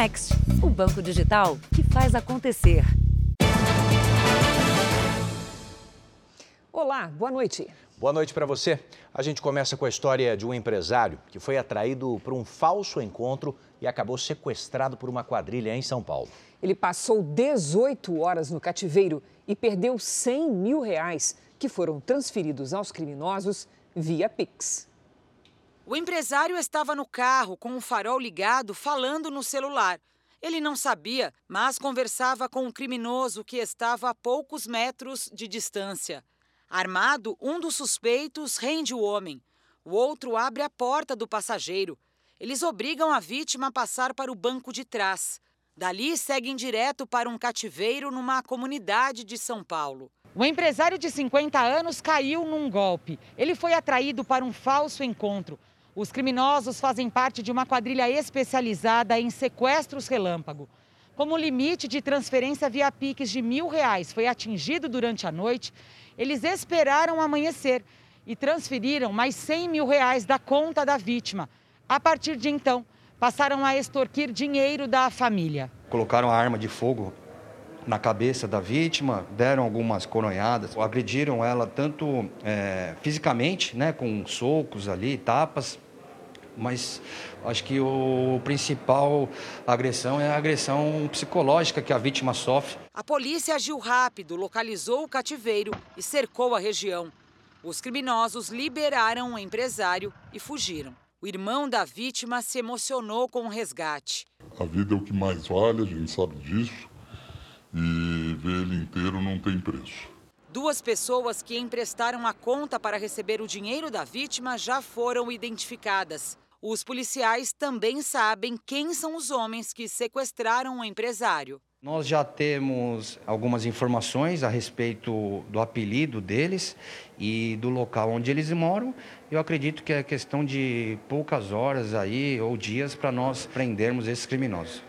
Next, o banco digital que faz acontecer. Olá, boa noite. Boa noite para você. A gente começa com a história de um empresário que foi atraído por um falso encontro e acabou sequestrado por uma quadrilha em São Paulo. Ele passou 18 horas no cativeiro e perdeu 100 mil reais, que foram transferidos aos criminosos via Pix. O empresário estava no carro com o farol ligado, falando no celular. Ele não sabia, mas conversava com um criminoso que estava a poucos metros de distância. Armado, um dos suspeitos rende o homem. O outro abre a porta do passageiro. Eles obrigam a vítima a passar para o banco de trás. Dali seguem direto para um cativeiro numa comunidade de São Paulo. O empresário de 50 anos caiu num golpe. Ele foi atraído para um falso encontro. Os criminosos fazem parte de uma quadrilha especializada em sequestros relâmpago. Como o limite de transferência via Pix de mil reais foi atingido durante a noite, eles esperaram amanhecer e transferiram mais 100 mil reais da conta da vítima. A partir de então, passaram a extorquir dinheiro da família. Colocaram a arma de fogo na cabeça da vítima, deram algumas coronhadas, agrediram ela tanto é, fisicamente, né, com socos ali, tapas, mas acho que o principal agressão é a agressão psicológica que a vítima sofre. A polícia agiu rápido, localizou o cativeiro e cercou a região. Os criminosos liberaram o empresário e fugiram. O irmão da vítima se emocionou com o resgate. A vida é o que mais vale, a gente sabe disso e ver ele inteiro não tem preço. Duas pessoas que emprestaram a conta para receber o dinheiro da vítima já foram identificadas. Os policiais também sabem quem são os homens que sequestraram o empresário. Nós já temos algumas informações a respeito do apelido deles e do local onde eles moram. Eu acredito que é questão de poucas horas aí ou dias para nós prendermos esses criminosos.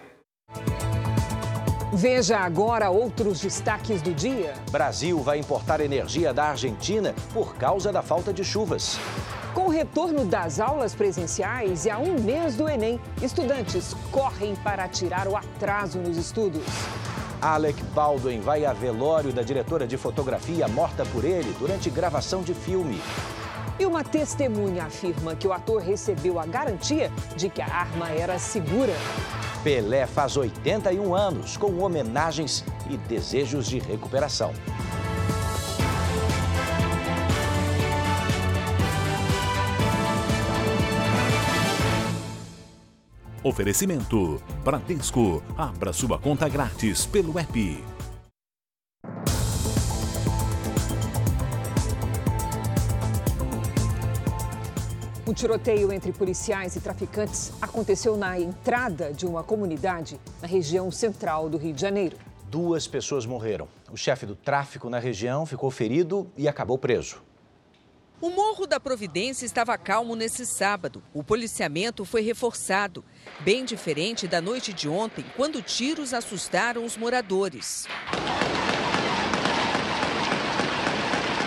Veja agora outros destaques do dia. Brasil vai importar energia da Argentina por causa da falta de chuvas. Com o retorno das aulas presenciais e a um mês do Enem, estudantes correm para tirar o atraso nos estudos. Alec Baldwin vai a velório da diretora de fotografia morta por ele durante gravação de filme. E uma testemunha afirma que o ator recebeu a garantia de que a arma era segura. Pelé faz 81 anos, com homenagens e desejos de recuperação. Oferecimento: Bradesco. Abra sua conta grátis pelo app. Um tiroteio entre policiais e traficantes aconteceu na entrada de uma comunidade na região central do Rio de Janeiro. Duas pessoas morreram. O chefe do tráfico na região ficou ferido e acabou preso. O Morro da Providência estava calmo nesse sábado. O policiamento foi reforçado, bem diferente da noite de ontem, quando tiros assustaram os moradores.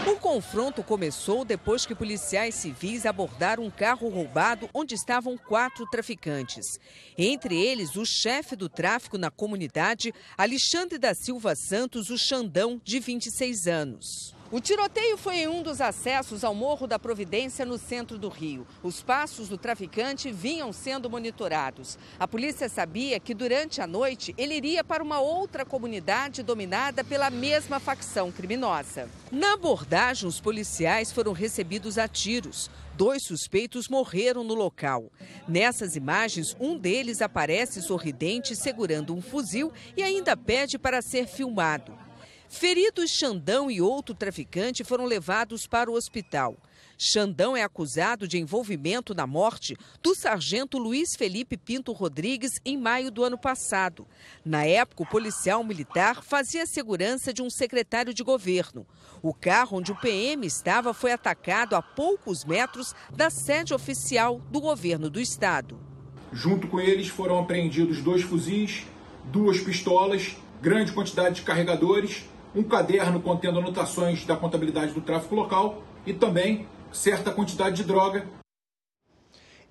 O confronto começou depois que policiais civis abordaram um carro roubado onde estavam quatro traficantes. Entre eles, o chefe do tráfico na comunidade, Alexandre da Silva Santos, o Xandão, de 26 anos. O tiroteio foi em um dos acessos ao Morro da Providência, no centro do Rio. Os passos do traficante vinham sendo monitorados. A polícia sabia que durante a noite ele iria para uma outra comunidade dominada pela mesma facção criminosa. Na abordagem, os policiais foram recebidos a tiros. Dois suspeitos morreram no local. Nessas imagens, um deles aparece sorridente segurando um fuzil e ainda pede para ser filmado. Feridos Xandão e outro traficante foram levados para o hospital. Xandão é acusado de envolvimento na morte do sargento Luiz Felipe Pinto Rodrigues em maio do ano passado. Na época, o policial militar fazia segurança de um secretário de governo. O carro onde o PM estava foi atacado a poucos metros da sede oficial do governo do estado. Junto com eles foram apreendidos dois fuzis, duas pistolas, grande quantidade de carregadores um caderno contendo anotações da contabilidade do tráfico local e também certa quantidade de droga.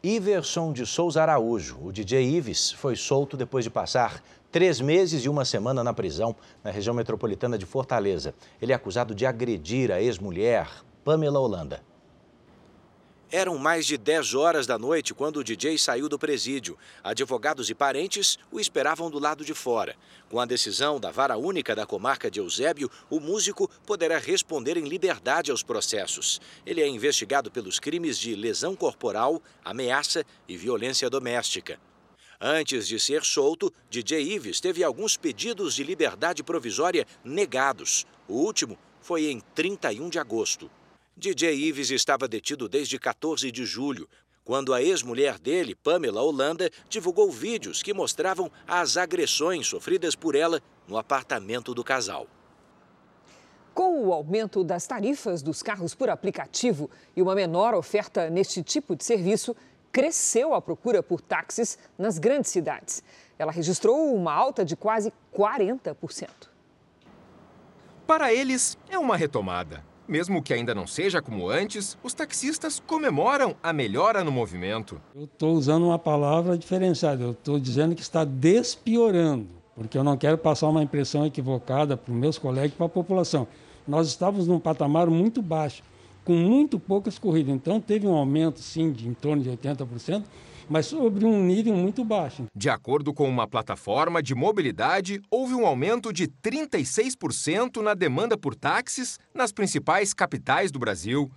Iverson de Souza Araújo, o DJ Ives, foi solto depois de passar três meses e uma semana na prisão na região metropolitana de Fortaleza. Ele é acusado de agredir a ex-mulher, Pamela Holanda. Eram mais de 10 horas da noite quando o DJ saiu do presídio. Advogados e parentes o esperavam do lado de fora. Com a decisão da vara única da comarca de Eusébio, o músico poderá responder em liberdade aos processos. Ele é investigado pelos crimes de lesão corporal, ameaça e violência doméstica. Antes de ser solto, DJ Ives teve alguns pedidos de liberdade provisória negados. O último foi em 31 de agosto. DJ Ives estava detido desde 14 de julho, quando a ex-mulher dele, Pamela Holanda, divulgou vídeos que mostravam as agressões sofridas por ela no apartamento do casal. Com o aumento das tarifas dos carros por aplicativo e uma menor oferta neste tipo de serviço, cresceu a procura por táxis nas grandes cidades. Ela registrou uma alta de quase 40%. Para eles, é uma retomada. Mesmo que ainda não seja como antes, os taxistas comemoram a melhora no movimento. Eu estou usando uma palavra diferenciada, eu estou dizendo que está despiorando, porque eu não quero passar uma impressão equivocada para os meus colegas e para a população. Nós estávamos num patamar muito baixo, com muito poucas corridas, então teve um aumento, sim, de em torno de 80%, mas sobre um nível muito baixo. De acordo com uma plataforma de mobilidade, houve um aumento de 36% na demanda por táxis nas principais capitais do Brasil.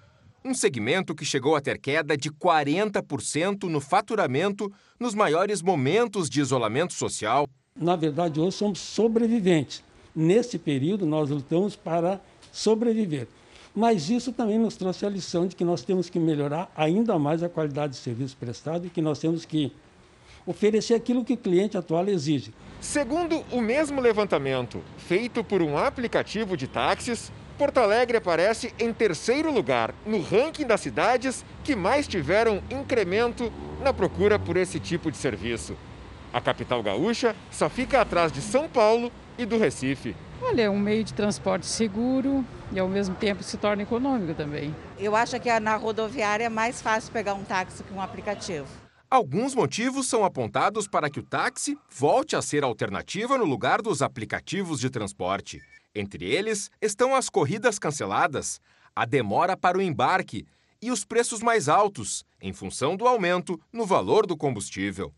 Um segmento que chegou a ter queda de 40% no faturamento nos maiores momentos de isolamento social. Na verdade, hoje somos sobreviventes. Nesse período, nós lutamos para sobreviver. Mas isso também nos trouxe a lição de que nós temos que melhorar ainda mais a qualidade de serviço prestado e que nós temos que oferecer aquilo que o cliente atual exige. Segundo o mesmo levantamento, feito por um aplicativo de táxis, Porto Alegre aparece em terceiro lugar no ranking das cidades que mais tiveram incremento na procura por esse tipo de serviço. A capital gaúcha só fica atrás de São Paulo e do Recife. Olha, é um meio de transporte seguro e ao mesmo tempo se torna econômico também. Eu acho que na rodoviária é mais fácil pegar um táxi que um aplicativo. Alguns motivos são apontados para que o táxi volte a ser alternativa no lugar dos aplicativos de transporte. Entre eles estão as corridas canceladas, a demora para o embarque e os preços mais altos, em função do aumento no valor do combustível.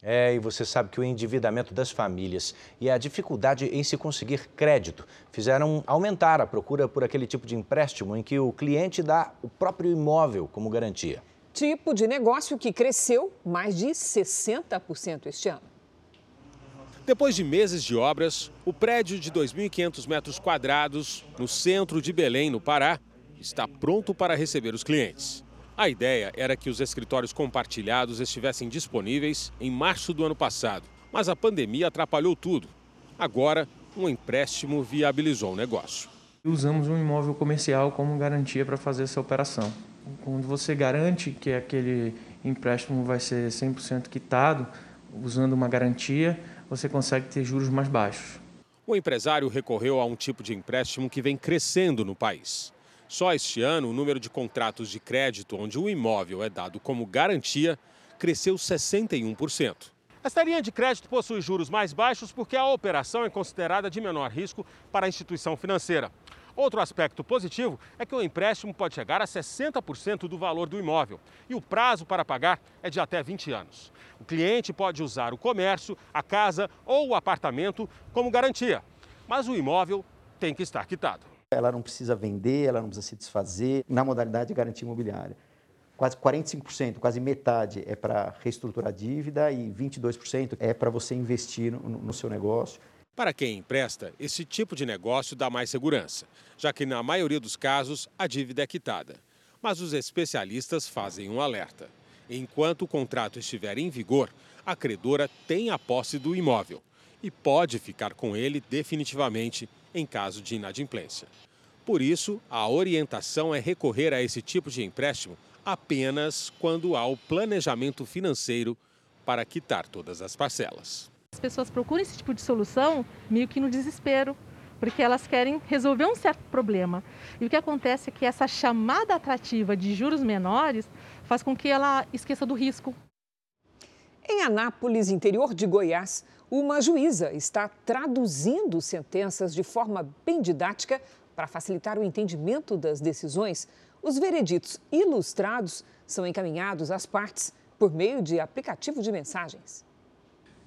É, e você sabe que o endividamento das famílias e a dificuldade em se conseguir crédito fizeram aumentar a procura por aquele tipo de empréstimo em que o cliente dá o próprio imóvel como garantia. Tipo de negócio que cresceu mais de 60% este ano. Depois de meses de obras, o prédio de 2.500 metros quadrados, no centro de Belém, no Pará, está pronto para receber os clientes. A ideia era que os escritórios compartilhados estivessem disponíveis em março do ano passado, mas a pandemia atrapalhou tudo. Agora, um empréstimo viabilizou o negócio. Usamos um imóvel comercial como garantia para fazer essa operação. Quando você garante que aquele empréstimo vai ser 100% quitado, usando uma garantia, você consegue ter juros mais baixos. O empresário recorreu a um tipo de empréstimo que vem crescendo no país. Só este ano, o número de contratos de crédito onde o imóvel é dado como garantia cresceu 61%. Esta linha de crédito possui juros mais baixos porque a operação é considerada de menor risco para a instituição financeira. Outro aspecto positivo é que o empréstimo pode chegar a 60% do valor do imóvel e o prazo para pagar é de até 20 anos. O cliente pode usar o comércio, a casa ou o apartamento como garantia, mas o imóvel tem que estar quitado. Ela não precisa vender, ela não precisa se desfazer na modalidade de garantia imobiliária. Quase 45%, quase metade é para reestruturar a dívida e 22% é para você investir no, no seu negócio. Para quem empresta, esse tipo de negócio dá mais segurança, já que na maioria dos casos a dívida é quitada. Mas os especialistas fazem um alerta. Enquanto o contrato estiver em vigor, a credora tem a posse do imóvel e pode ficar com ele definitivamente em caso de inadimplência. Por isso, a orientação é recorrer a esse tipo de empréstimo apenas quando há o planejamento financeiro para quitar todas as parcelas. As pessoas procuram esse tipo de solução meio que no desespero, porque elas querem resolver um certo problema. E o que acontece é que essa chamada atrativa de juros menores faz com que ela esqueça do risco. Em Anápolis, interior de Goiás, uma juíza está traduzindo sentenças de forma bem didática para facilitar o entendimento das decisões. Os vereditos ilustrados são encaminhados às partes por meio de aplicativo de mensagens.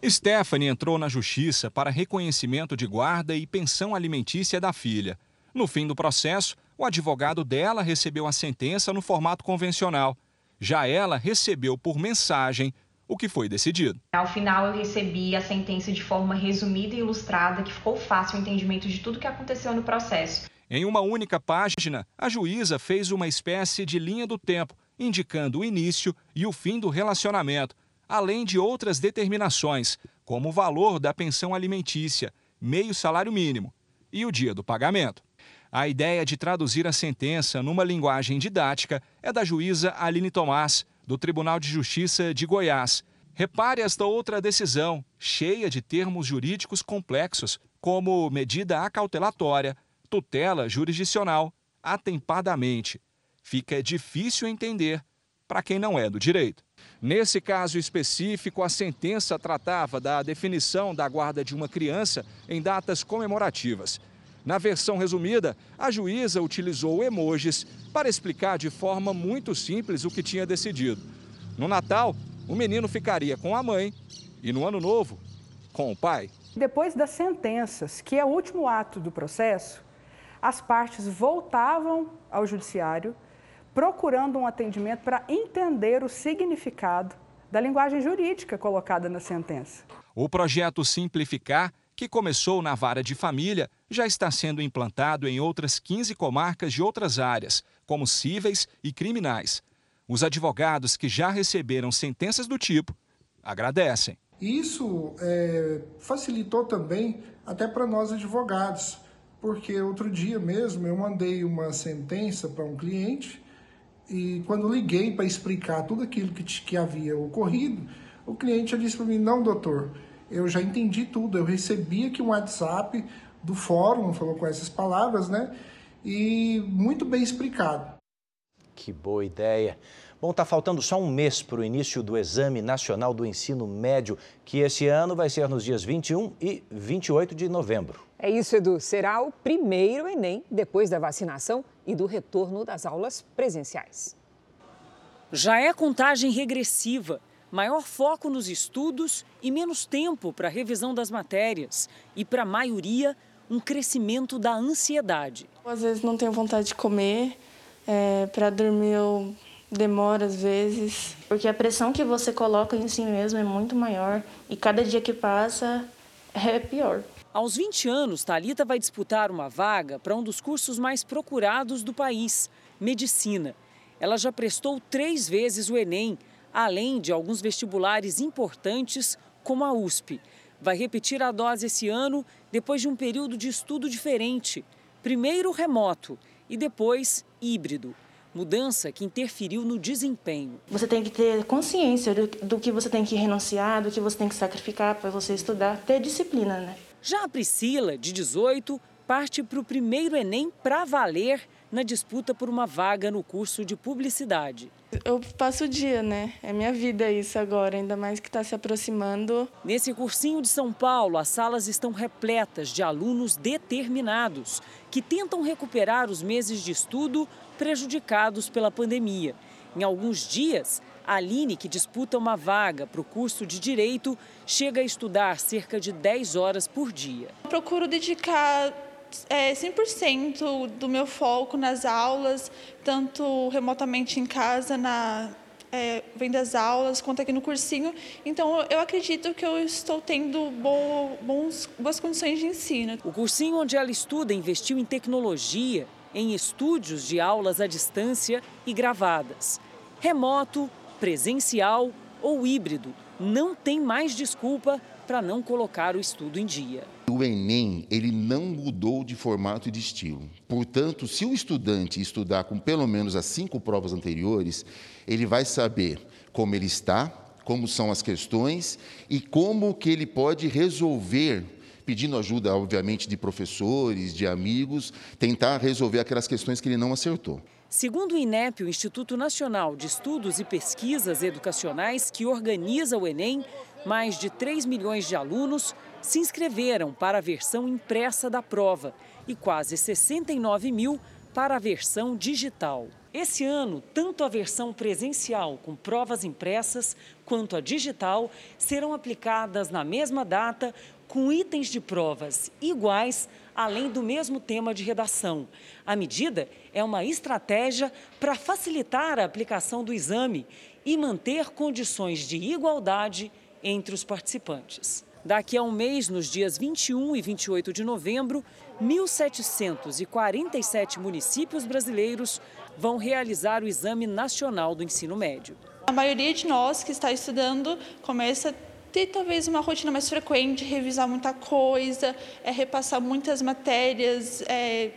Stephanie entrou na justiça para reconhecimento de guarda e pensão alimentícia da filha. No fim do processo, o advogado dela recebeu a sentença no formato convencional. Já ela recebeu por mensagem o que foi decidido. Ao final, eu recebi a sentença de forma resumida e ilustrada, que ficou fácil o entendimento de tudo que aconteceu no processo. Em uma única página, a juíza fez uma espécie de linha do tempo, indicando o início e o fim do relacionamento, além de outras determinações, como o valor da pensão alimentícia, meio salário mínimo e o dia do pagamento. A ideia de traduzir a sentença numa linguagem didática é da juíza Aline Tomás, do Tribunal de Justiça de Goiás. Repare esta outra decisão, cheia de termos jurídicos complexos, como medida acautelatória, tutela jurisdicional, atempadamente. Fica difícil entender para quem não é do direito. Nesse caso específico, a sentença tratava da definição da guarda de uma criança em datas comemorativas. Na versão resumida, a juíza utilizou emojis para explicar de forma muito simples o que tinha decidido. No Natal, o menino ficaria com a mãe e no Ano Novo, com o pai. Depois das sentenças, que é o último ato do processo, as partes voltavam ao judiciário procurando um atendimento para entender o significado da linguagem jurídica colocada na sentença. O projeto Simplificar que começou na vara de família, já está sendo implantado em outras 15 comarcas de outras áreas, como cíveis e criminais. Os advogados que já receberam sentenças do tipo agradecem. Isso é, facilitou também até para nós advogados, porque outro dia mesmo eu mandei uma sentença para um cliente e quando liguei para explicar tudo aquilo que, que havia ocorrido, o cliente disse para mim: Não, doutor, eu já entendi tudo. Eu recebi aqui um WhatsApp do fórum, falou com essas palavras, né? E muito bem explicado. Que boa ideia. Bom, está faltando só um mês para o início do Exame Nacional do Ensino Médio, que esse ano vai ser nos dias 21 e 28 de novembro. É isso, Edu. Será o primeiro Enem depois da vacinação e do retorno das aulas presenciais. Já é contagem regressiva maior foco nos estudos e menos tempo para a revisão das matérias. E para a maioria, um crescimento da ansiedade. Às vezes não tenho vontade de comer, é, para dormir eu demoro às vezes. Porque a pressão que você coloca em si mesmo é muito maior e cada dia que passa é pior. Aos 20 anos, Talita vai disputar uma vaga para um dos cursos mais procurados do país, medicina. Ela já prestou três vezes o Enem além de alguns vestibulares importantes, como a USP. Vai repetir a dose esse ano, depois de um período de estudo diferente. Primeiro remoto e depois híbrido. Mudança que interferiu no desempenho. Você tem que ter consciência do, do que você tem que renunciar, do que você tem que sacrificar para você estudar, ter disciplina, né? Já a Priscila, de 18, parte para o primeiro Enem para valer na disputa por uma vaga no curso de publicidade. Eu passo o dia, né? É minha vida isso agora, ainda mais que está se aproximando. Nesse cursinho de São Paulo, as salas estão repletas de alunos determinados que tentam recuperar os meses de estudo prejudicados pela pandemia. Em alguns dias, a Aline, que disputa uma vaga para o curso de Direito, chega a estudar cerca de 10 horas por dia. Eu procuro dedicar é, 100% do meu foco nas aulas, tanto remotamente em casa, na, é, vendo as aulas, quanto aqui no cursinho. Então, eu acredito que eu estou tendo bo, bons, boas condições de ensino. O cursinho onde ela estuda investiu em tecnologia, em estúdios de aulas à distância e gravadas. Remoto, presencial ou híbrido, não tem mais desculpa para não colocar o estudo em dia. O Enem, ele não mudou de formato e de estilo. Portanto, se o estudante estudar com pelo menos as cinco provas anteriores, ele vai saber como ele está, como são as questões e como que ele pode resolver pedindo ajuda, obviamente, de professores, de amigos, tentar resolver aquelas questões que ele não acertou. Segundo o INEP, o Instituto Nacional de Estudos e Pesquisas Educacionais, que organiza o Enem, mais de 3 milhões de alunos se inscreveram para a versão impressa da prova e quase 69 mil para a versão digital. Esse ano, tanto a versão presencial com provas impressas quanto a digital serão aplicadas na mesma data com itens de provas iguais, além do mesmo tema de redação. A medida é uma estratégia para facilitar a aplicação do exame e manter condições de igualdade entre os participantes. Daqui a um mês, nos dias 21 e 28 de novembro, 1.747 municípios brasileiros vão realizar o Exame Nacional do Ensino Médio. A maioria de nós que está estudando começa a ter talvez uma rotina mais frequente, revisar muita coisa, é, repassar muitas matérias, é,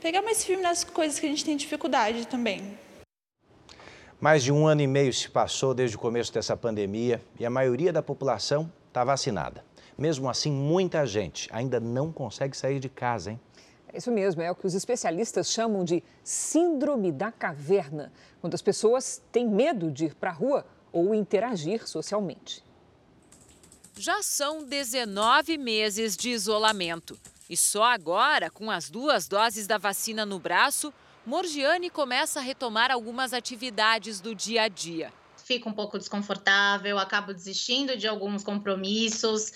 pegar mais firme nas coisas que a gente tem dificuldade também. Mais de um ano e meio se passou desde o começo dessa pandemia e a maioria da população está vacinada. Mesmo assim, muita gente ainda não consegue sair de casa, hein? É isso mesmo, é o que os especialistas chamam de síndrome da caverna, quando as pessoas têm medo de ir para a rua ou interagir socialmente. Já são 19 meses de isolamento. E só agora, com as duas doses da vacina no braço, Morgiane começa a retomar algumas atividades do dia a dia. Fico um pouco desconfortável, acabo desistindo de alguns compromissos,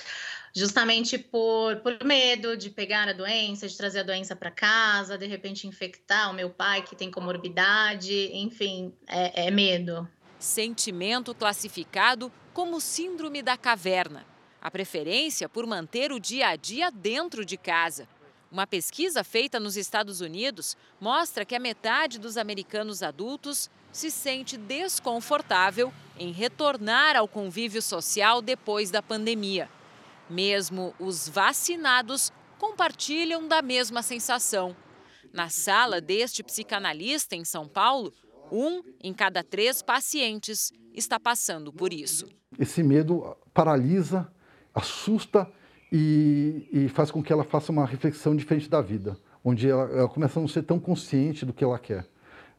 justamente por, por medo de pegar a doença, de trazer a doença para casa, de repente infectar o meu pai que tem comorbidade, enfim, é, é medo. Sentimento classificado como síndrome da caverna. A preferência por manter o dia a dia dentro de casa. Uma pesquisa feita nos Estados Unidos mostra que a metade dos americanos adultos se sente desconfortável em retornar ao convívio social depois da pandemia. Mesmo os vacinados compartilham da mesma sensação. Na sala deste psicanalista em São Paulo, um em cada três pacientes está passando por isso. Esse medo paralisa, assusta e, e, faz com que ela faça uma reflexão diferente da vida, onde ela, ela começa a não ser tão consciente do que ela quer.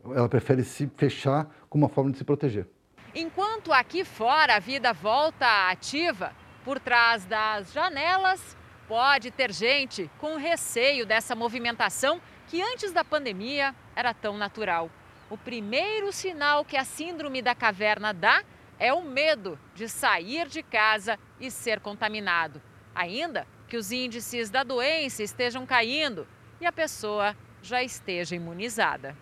Ela prefere se fechar como uma forma de se proteger. Enquanto aqui fora a vida volta ativa, por trás das janelas pode ter gente com receio dessa movimentação que antes da pandemia era tão natural. O primeiro sinal que a síndrome da caverna dá é o medo de sair de casa e ser contaminado ainda que os índices da doença estejam caindo e a pessoa já esteja imunizada.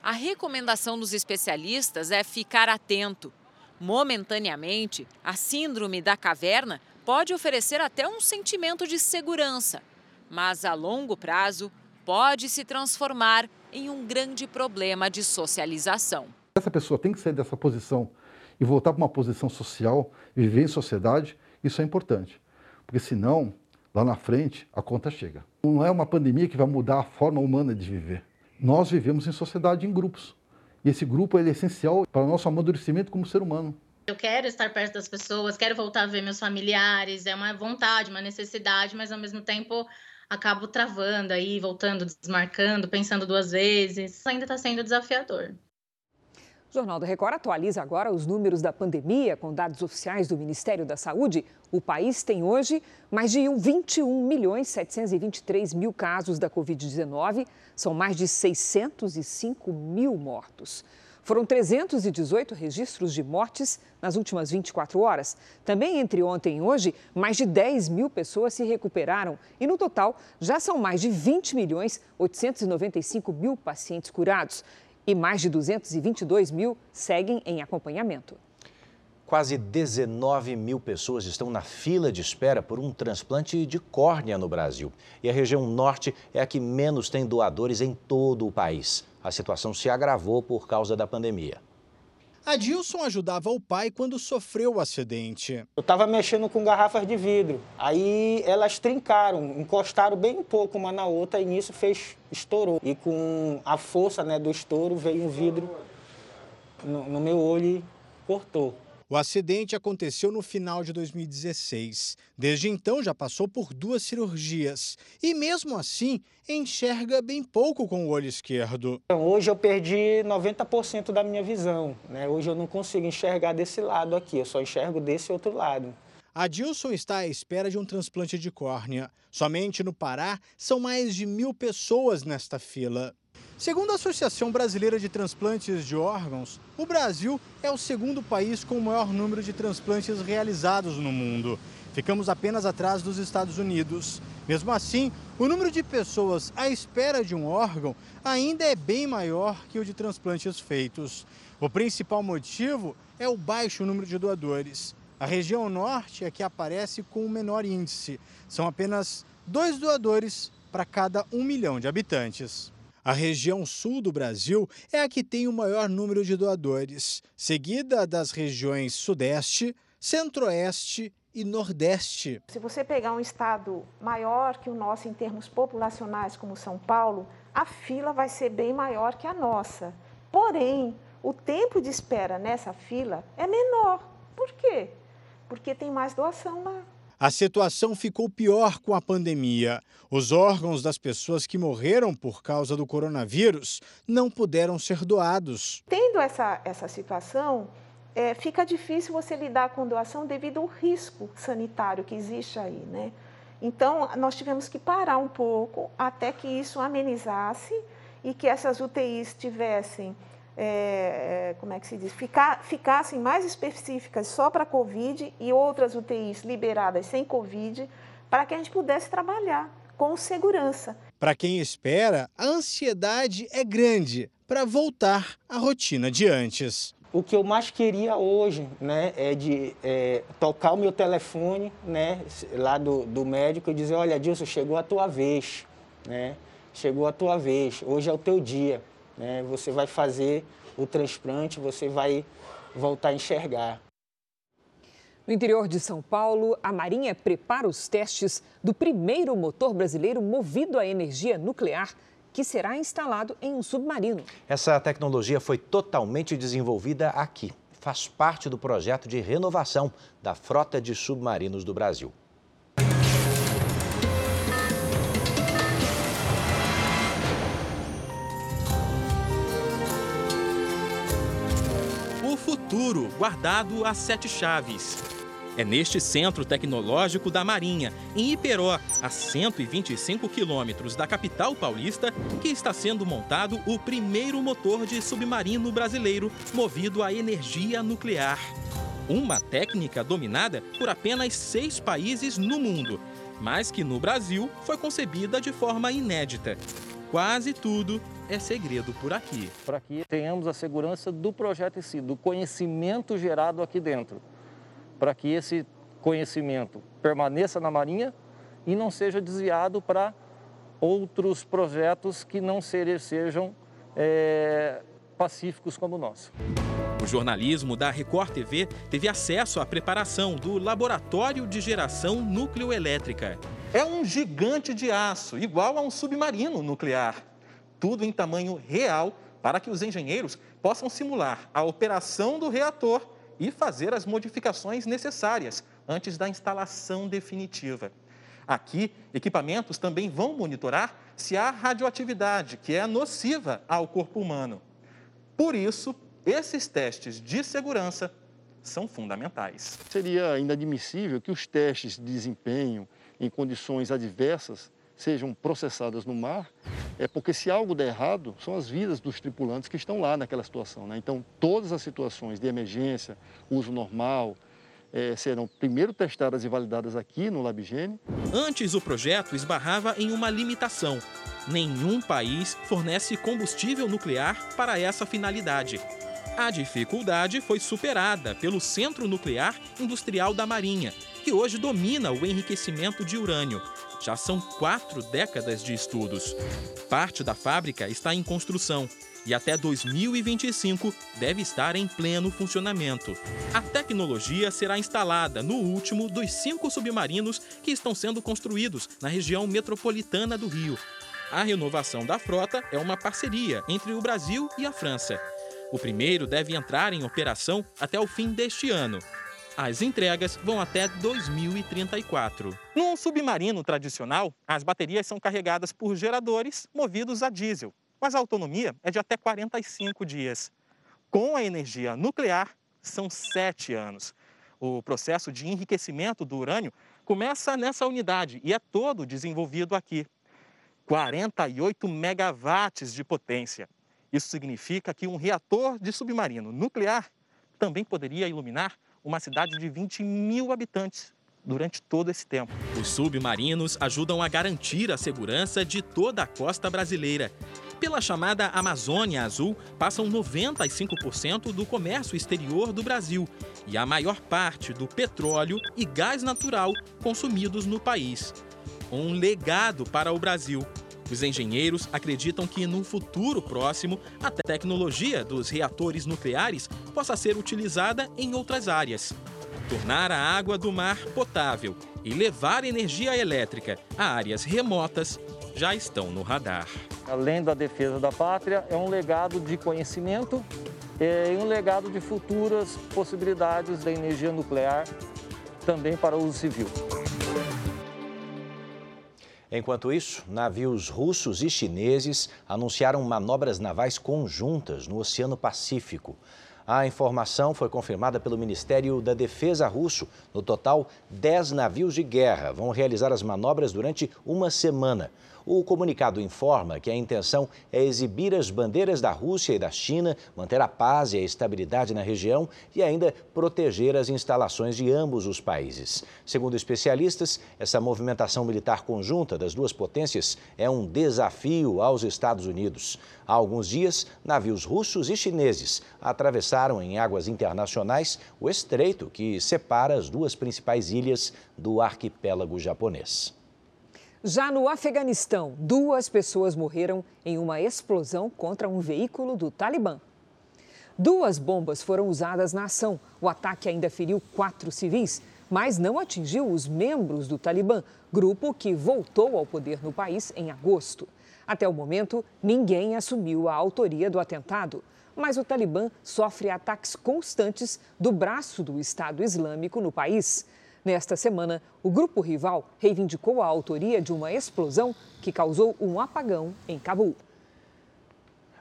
A recomendação dos especialistas é ficar atento. Momentaneamente, a síndrome da caverna pode oferecer até um sentimento de segurança, mas a longo prazo pode se transformar em um grande problema de socialização. Essa pessoa tem que sair dessa posição e voltar para uma posição social, viver em sociedade, isso é importante porque senão, lá na frente, a conta chega. Não é uma pandemia que vai mudar a forma humana de viver. Nós vivemos em sociedade, em grupos. E esse grupo é essencial para o nosso amadurecimento como ser humano. Eu quero estar perto das pessoas, quero voltar a ver meus familiares, é uma vontade, uma necessidade, mas ao mesmo tempo acabo travando aí, voltando, desmarcando, pensando duas vezes. Ainda está sendo desafiador. O Jornal da Record atualiza agora os números da pandemia com dados oficiais do Ministério da Saúde. O país tem hoje mais de 21 milhões 723 mil casos da Covid-19. São mais de 605 mil mortos. Foram 318 registros de mortes nas últimas 24 horas. Também entre ontem e hoje, mais de 10 mil pessoas se recuperaram e, no total, já são mais de 20 milhões 895 mil pacientes curados e mais de 222 mil seguem em acompanhamento. Quase 19 mil pessoas estão na fila de espera por um transplante de córnea no Brasil. E a região norte é a que menos tem doadores em todo o país. A situação se agravou por causa da pandemia. Adilson ajudava o pai quando sofreu o acidente. Eu estava mexendo com garrafas de vidro. Aí elas trincaram, encostaram bem um pouco uma na outra e nisso fez estourou. E com a força né, do estouro veio um vidro no, no meu olho e cortou. O acidente aconteceu no final de 2016. Desde então já passou por duas cirurgias e, mesmo assim, enxerga bem pouco com o olho esquerdo. Hoje eu perdi 90% da minha visão. Né? Hoje eu não consigo enxergar desse lado aqui, eu só enxergo desse outro lado. Adilson está à espera de um transplante de córnea. Somente no Pará são mais de mil pessoas nesta fila. Segundo a Associação Brasileira de Transplantes de Órgãos, o Brasil é o segundo país com o maior número de transplantes realizados no mundo. Ficamos apenas atrás dos Estados Unidos. Mesmo assim, o número de pessoas à espera de um órgão ainda é bem maior que o de transplantes feitos. O principal motivo é o baixo número de doadores. A região norte é que aparece com o menor índice. São apenas dois doadores para cada um milhão de habitantes. A região sul do Brasil é a que tem o maior número de doadores, seguida das regiões Sudeste, Centro-Oeste e Nordeste. Se você pegar um estado maior que o nosso em termos populacionais, como São Paulo, a fila vai ser bem maior que a nossa. Porém, o tempo de espera nessa fila é menor. Por quê? Porque tem mais doação lá. A situação ficou pior com a pandemia. Os órgãos das pessoas que morreram por causa do coronavírus não puderam ser doados. Tendo essa, essa situação, é, fica difícil você lidar com doação devido ao risco sanitário que existe aí, né? Então, nós tivemos que parar um pouco até que isso amenizasse e que essas UTIs tivessem é, é, como é que se diz, Ficar, ficassem mais específicas só para Covid e outras UTIs liberadas sem Covid, para que a gente pudesse trabalhar com segurança. Para quem espera, a ansiedade é grande para voltar à rotina de antes. O que eu mais queria hoje, né, é de é, tocar o meu telefone, né, lá do, do médico e dizer, olha, Dilson, chegou a tua vez, né, chegou a tua vez, hoje é o teu dia. Né? Você vai fazer o transplante, você vai voltar a enxergar. No interior de São Paulo, a Marinha prepara os testes do primeiro motor brasileiro movido a energia nuclear que será instalado em um submarino. Essa tecnologia foi totalmente desenvolvida aqui. Faz parte do projeto de renovação da frota de submarinos do Brasil. Futuro guardado a sete chaves. É neste centro tecnológico da Marinha, em Iperó, a 125 quilômetros da capital paulista, que está sendo montado o primeiro motor de submarino brasileiro movido a energia nuclear. Uma técnica dominada por apenas seis países no mundo, mas que no Brasil foi concebida de forma inédita. Quase tudo é segredo por aqui. Para que tenhamos a segurança do projeto em si, do conhecimento gerado aqui dentro. Para que esse conhecimento permaneça na Marinha e não seja desviado para outros projetos que não sejam é, pacíficos como o nosso. O jornalismo da Record TV teve acesso à preparação do Laboratório de Geração Núcleo-Elétrica. É um gigante de aço, igual a um submarino nuclear tudo em tamanho real para que os engenheiros possam simular a operação do reator e fazer as modificações necessárias antes da instalação definitiva. Aqui, equipamentos também vão monitorar se há radioatividade, que é nociva ao corpo humano. Por isso, esses testes de segurança são fundamentais. Seria inadmissível que os testes de desempenho em condições adversas sejam processadas no mar, é porque se algo der errado, são as vidas dos tripulantes que estão lá naquela situação. Né? Então, todas as situações de emergência, uso normal, é, serão primeiro testadas e validadas aqui no LabGene. Antes, o projeto esbarrava em uma limitação. Nenhum país fornece combustível nuclear para essa finalidade. A dificuldade foi superada pelo Centro Nuclear Industrial da Marinha, que hoje domina o enriquecimento de urânio já são quatro décadas de estudos. Parte da fábrica está em construção e até 2025 deve estar em pleno funcionamento. A tecnologia será instalada no último dos cinco submarinos que estão sendo construídos na região metropolitana do Rio. A renovação da frota é uma parceria entre o Brasil e a França. O primeiro deve entrar em operação até o fim deste ano. As entregas vão até 2034. Num submarino tradicional, as baterias são carregadas por geradores movidos a diesel, mas a autonomia é de até 45 dias. Com a energia nuclear, são sete anos. O processo de enriquecimento do urânio começa nessa unidade e é todo desenvolvido aqui. 48 megawatts de potência. Isso significa que um reator de submarino nuclear também poderia iluminar uma cidade de 20 mil habitantes durante todo esse tempo. Os submarinos ajudam a garantir a segurança de toda a costa brasileira. Pela chamada Amazônia Azul, passam 95% do comércio exterior do Brasil e a maior parte do petróleo e gás natural consumidos no país. Um legado para o Brasil. Os engenheiros acreditam que no futuro próximo a tecnologia dos reatores nucleares possa ser utilizada em outras áreas tornar a água do mar potável e levar energia elétrica a áreas remotas já estão no radar. Além da defesa da pátria, é um legado de conhecimento e um legado de futuras possibilidades da energia nuclear também para uso civil. Enquanto isso, navios russos e chineses anunciaram manobras navais conjuntas no Oceano Pacífico. A informação foi confirmada pelo Ministério da Defesa russo. No total, 10 navios de guerra vão realizar as manobras durante uma semana. O comunicado informa que a intenção é exibir as bandeiras da Rússia e da China, manter a paz e a estabilidade na região e ainda proteger as instalações de ambos os países. Segundo especialistas, essa movimentação militar conjunta das duas potências é um desafio aos Estados Unidos. Há alguns dias, navios russos e chineses atravessaram em águas internacionais o estreito que separa as duas principais ilhas do arquipélago japonês. Já no Afeganistão, duas pessoas morreram em uma explosão contra um veículo do Talibã. Duas bombas foram usadas na ação. O ataque ainda feriu quatro civis, mas não atingiu os membros do Talibã, grupo que voltou ao poder no país em agosto. Até o momento, ninguém assumiu a autoria do atentado, mas o Talibã sofre ataques constantes do braço do Estado Islâmico no país. Nesta semana, o grupo rival reivindicou a autoria de uma explosão que causou um apagão em Cabul.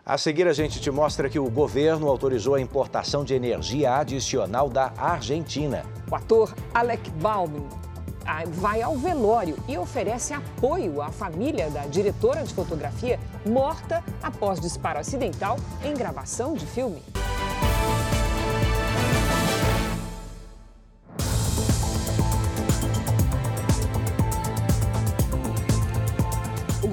A seguir, a gente te mostra que o governo autorizou a importação de energia adicional da Argentina. O ator Alec Baldwin ah, vai ao velório e oferece apoio à família da diretora de fotografia morta após disparo acidental em gravação de filme.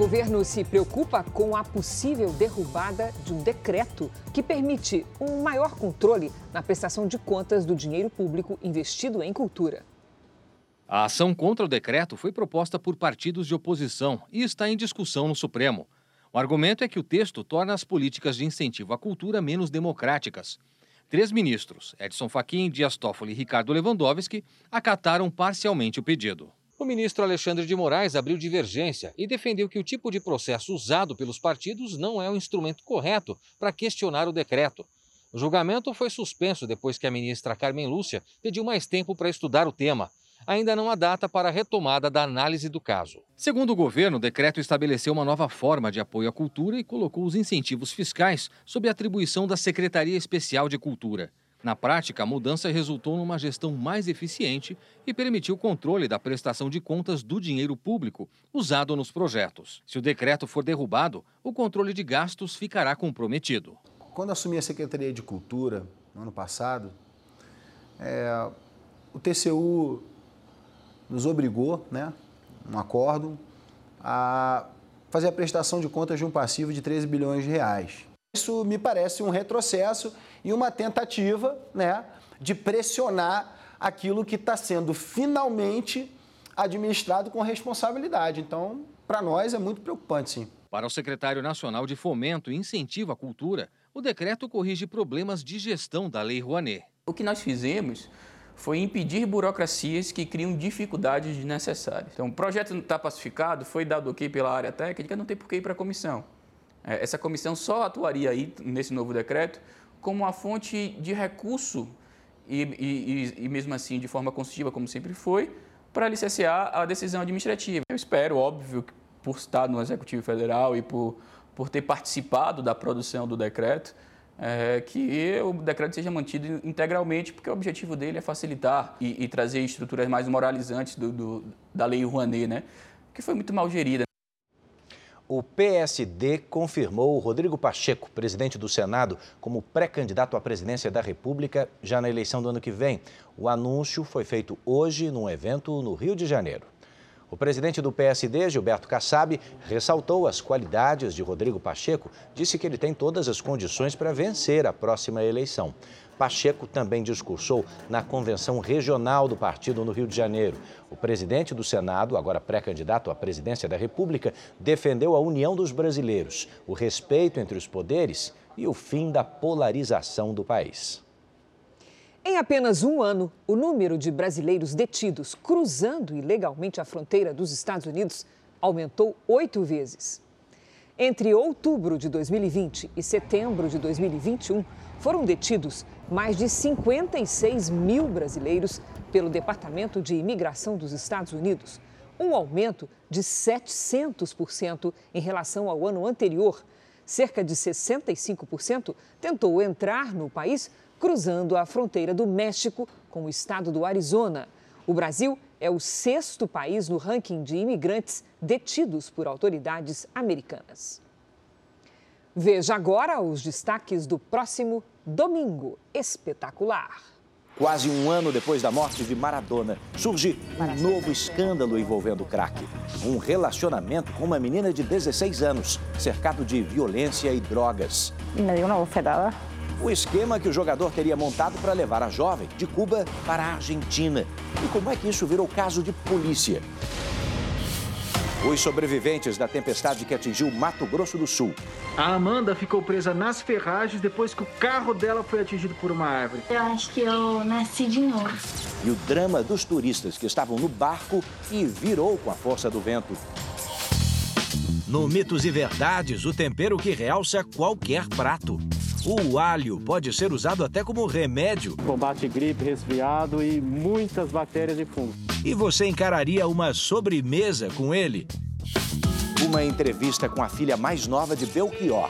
Governo se preocupa com a possível derrubada de um decreto que permite um maior controle na prestação de contas do dinheiro público investido em cultura. A ação contra o decreto foi proposta por partidos de oposição e está em discussão no Supremo. O argumento é que o texto torna as políticas de incentivo à cultura menos democráticas. Três ministros, Edson Fachin, Dias Toffoli e Ricardo Lewandowski, acataram parcialmente o pedido. O ministro Alexandre de Moraes abriu divergência e defendeu que o tipo de processo usado pelos partidos não é o instrumento correto para questionar o decreto. O julgamento foi suspenso depois que a ministra Carmen Lúcia pediu mais tempo para estudar o tema. Ainda não há data para a retomada da análise do caso. Segundo o governo, o decreto estabeleceu uma nova forma de apoio à cultura e colocou os incentivos fiscais sob a atribuição da Secretaria Especial de Cultura. Na prática, a mudança resultou numa gestão mais eficiente e permitiu o controle da prestação de contas do dinheiro público usado nos projetos. Se o decreto for derrubado, o controle de gastos ficará comprometido. Quando assumi a Secretaria de Cultura, no ano passado, é, o TCU nos obrigou, né, um acordo, a fazer a prestação de contas de um passivo de 13 bilhões de reais. Isso me parece um retrocesso e uma tentativa né, de pressionar aquilo que está sendo finalmente administrado com responsabilidade. Então, para nós é muito preocupante, sim. Para o secretário nacional de Fomento e Incentivo à Cultura, o decreto corrige problemas de gestão da Lei Rouanet. O que nós fizemos foi impedir burocracias que criam dificuldades desnecessárias. Então, o projeto está pacificado, foi dado ok pela área técnica, não tem por que ir para a comissão. É, essa comissão só atuaria aí nesse novo decreto como uma fonte de recurso e, e, e mesmo assim de forma construtiva, como sempre foi, para licenciar a decisão administrativa. Eu espero, óbvio, por estar no Executivo Federal e por, por ter participado da produção do decreto, é, que o decreto seja mantido integralmente, porque o objetivo dele é facilitar e, e trazer estruturas mais moralizantes do, do, da Lei Rouanet, né? que foi muito mal gerida. O PSD confirmou Rodrigo Pacheco, presidente do Senado, como pré-candidato à presidência da República já na eleição do ano que vem. O anúncio foi feito hoje num evento no Rio de Janeiro. O presidente do PSD, Gilberto Kassab, ressaltou as qualidades de Rodrigo Pacheco, disse que ele tem todas as condições para vencer a próxima eleição. Pacheco também discursou na convenção regional do partido no Rio de Janeiro. O presidente do Senado, agora pré-candidato à presidência da República, defendeu a união dos brasileiros, o respeito entre os poderes e o fim da polarização do país. Em apenas um ano, o número de brasileiros detidos cruzando ilegalmente a fronteira dos Estados Unidos aumentou oito vezes. Entre outubro de 2020 e setembro de 2021, foram detidos mais de 56 mil brasileiros pelo Departamento de Imigração dos Estados Unidos, um aumento de 700% em relação ao ano anterior. Cerca de 65% tentou entrar no país cruzando a fronteira do México com o estado do Arizona. O Brasil é o sexto país no ranking de imigrantes detidos por autoridades americanas. Veja agora os destaques do próximo Domingo Espetacular. Quase um ano depois da morte de Maradona, surge um novo escândalo envolvendo o crack. Um relacionamento com uma menina de 16 anos, cercado de violência e drogas. Me deu uma bofetada. O esquema que o jogador teria montado para levar a jovem de Cuba para a Argentina. E como é que isso virou caso de polícia? Os sobreviventes da tempestade que atingiu Mato Grosso do Sul. A Amanda ficou presa nas ferragens depois que o carro dela foi atingido por uma árvore. Eu acho que eu nasci de novo. E o drama dos turistas que estavam no barco e virou com a força do vento. No Mitos e Verdades, o tempero que realça qualquer prato. O alho pode ser usado até como remédio. Combate gripe, resfriado e muitas bactérias e fungos. E você encararia uma sobremesa com ele? Uma entrevista com a filha mais nova de Belchior.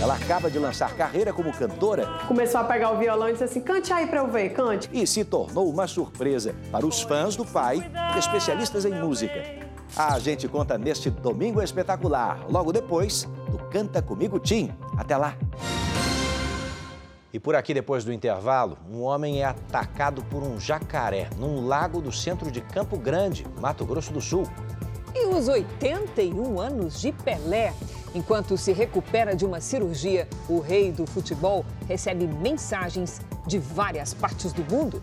Ela acaba de lançar carreira como cantora. Começou a pegar o violão e disse assim: cante aí pra eu ver, cante. E se tornou uma surpresa para os fãs do pai, especialistas em música. A gente conta neste domingo espetacular, logo depois do Canta Comigo Tim. Até lá! E por aqui, depois do intervalo, um homem é atacado por um jacaré num lago do centro de Campo Grande, Mato Grosso do Sul. E os 81 anos de Pelé. Enquanto se recupera de uma cirurgia, o rei do futebol recebe mensagens de várias partes do mundo.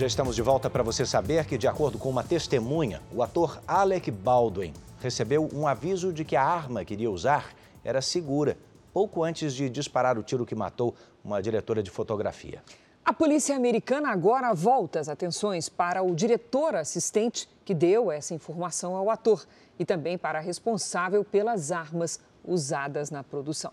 Já estamos de volta para você saber que, de acordo com uma testemunha, o ator Alec Baldwin recebeu um aviso de que a arma que iria usar era segura, pouco antes de disparar o tiro que matou uma diretora de fotografia. A polícia americana agora volta as atenções para o diretor assistente que deu essa informação ao ator e também para a responsável pelas armas usadas na produção.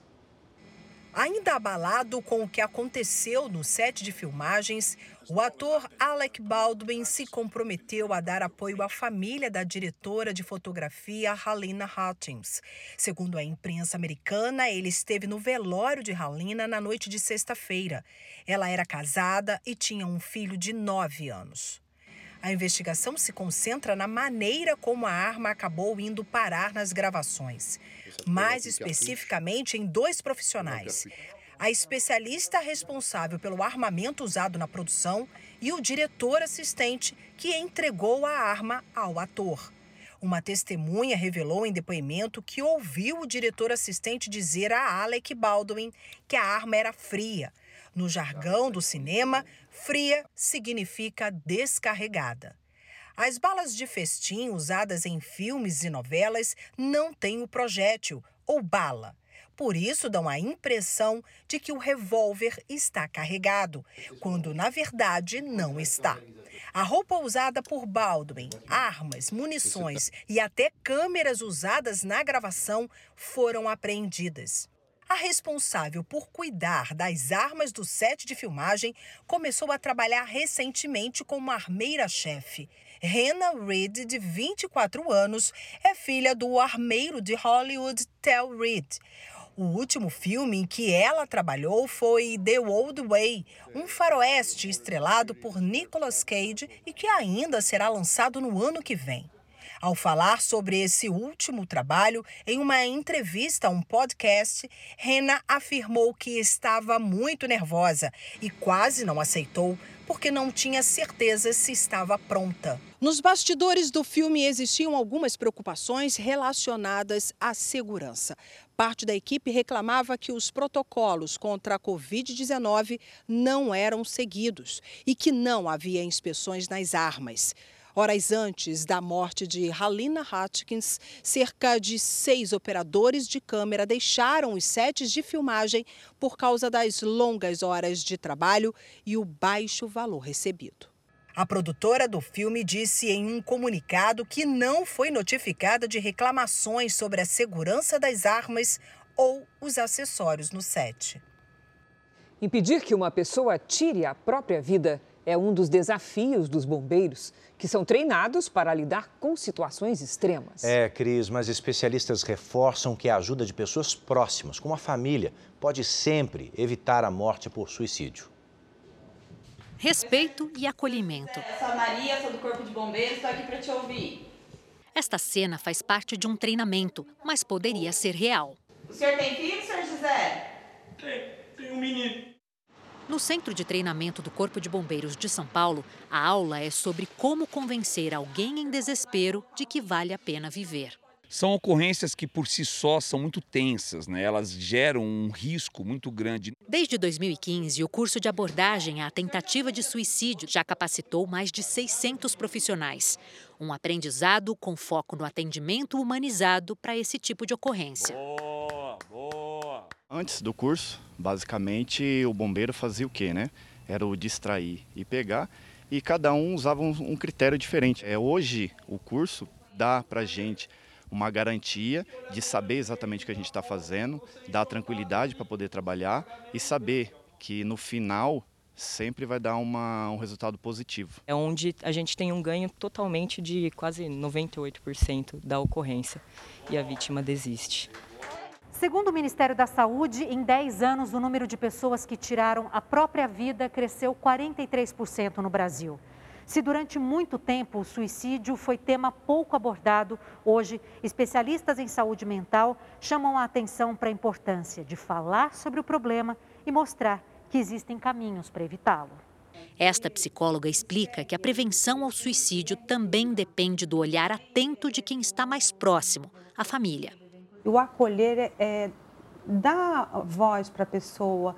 Ainda abalado com o que aconteceu no set de filmagens, o ator Alec Baldwin se comprometeu a dar apoio à família da diretora de fotografia Halina Hutchins. Segundo a imprensa americana, ele esteve no velório de Halina na noite de sexta-feira. Ela era casada e tinha um filho de nove anos. A investigação se concentra na maneira como a arma acabou indo parar nas gravações. Mais especificamente em dois profissionais. A especialista responsável pelo armamento usado na produção e o diretor assistente que entregou a arma ao ator. Uma testemunha revelou em depoimento que ouviu o diretor assistente dizer a Alec Baldwin que a arma era fria. No jargão do cinema, fria significa descarregada. As balas de festim usadas em filmes e novelas não têm o projétil, ou bala. Por isso dão a impressão de que o revólver está carregado, quando na verdade não está. A roupa usada por Baldwin, armas, munições e até câmeras usadas na gravação foram apreendidas. A responsável por cuidar das armas do set de filmagem começou a trabalhar recentemente como armeira-chefe. Hannah Reed, de 24 anos, é filha do armeiro de Hollywood Tel Reed. O último filme em que ela trabalhou foi The Old Way, um faroeste estrelado por Nicolas Cage e que ainda será lançado no ano que vem. Ao falar sobre esse último trabalho, em uma entrevista a um podcast, Rena afirmou que estava muito nervosa e quase não aceitou porque não tinha certeza se estava pronta. Nos bastidores do filme existiam algumas preocupações relacionadas à segurança. Parte da equipe reclamava que os protocolos contra a Covid-19 não eram seguidos e que não havia inspeções nas armas. Horas antes da morte de Halina Hutchins, cerca de seis operadores de câmera deixaram os sets de filmagem por causa das longas horas de trabalho e o baixo valor recebido. A produtora do filme disse em um comunicado que não foi notificada de reclamações sobre a segurança das armas ou os acessórios no set. Impedir que uma pessoa tire a própria vida é um dos desafios dos bombeiros, que são treinados para lidar com situações extremas. É, Cris, mas especialistas reforçam que a ajuda de pessoas próximas, como a família, pode sempre evitar a morte por suicídio. Respeito e acolhimento. Eu sou a Maria, sou do Corpo de Bombeiros, estou aqui para te ouvir. Esta cena faz parte de um treinamento, mas poderia ser real. O senhor tem filho, senhor José? Tem, tem um menino. No Centro de Treinamento do Corpo de Bombeiros de São Paulo, a aula é sobre como convencer alguém em desespero de que vale a pena viver. São ocorrências que por si só são muito tensas, né? elas geram um risco muito grande. Desde 2015, o curso de abordagem à tentativa de suicídio já capacitou mais de 600 profissionais. Um aprendizado com foco no atendimento humanizado para esse tipo de ocorrência. Boa, boa. Antes do curso, basicamente o bombeiro fazia o quê, né? Era o distrair e pegar, e cada um usava um, critério diferente. É hoje o curso dá para gente uma garantia de saber exatamente o que a gente está fazendo, dar tranquilidade para poder trabalhar e saber que no final sempre vai dar uma, um resultado positivo. É onde a gente tem um ganho totalmente de quase 98% da ocorrência e a vítima desiste. Segundo o Ministério da Saúde, em 10 anos, o número de pessoas que tiraram a própria vida cresceu 43% no Brasil. Se durante muito tempo o suicídio foi tema pouco abordado, hoje especialistas em saúde mental chamam a atenção para a importância de falar sobre o problema e mostrar que existem caminhos para evitá-lo. Esta psicóloga explica que a prevenção ao suicídio também depende do olhar atento de quem está mais próximo, a família. O acolher é, é dar voz para a pessoa,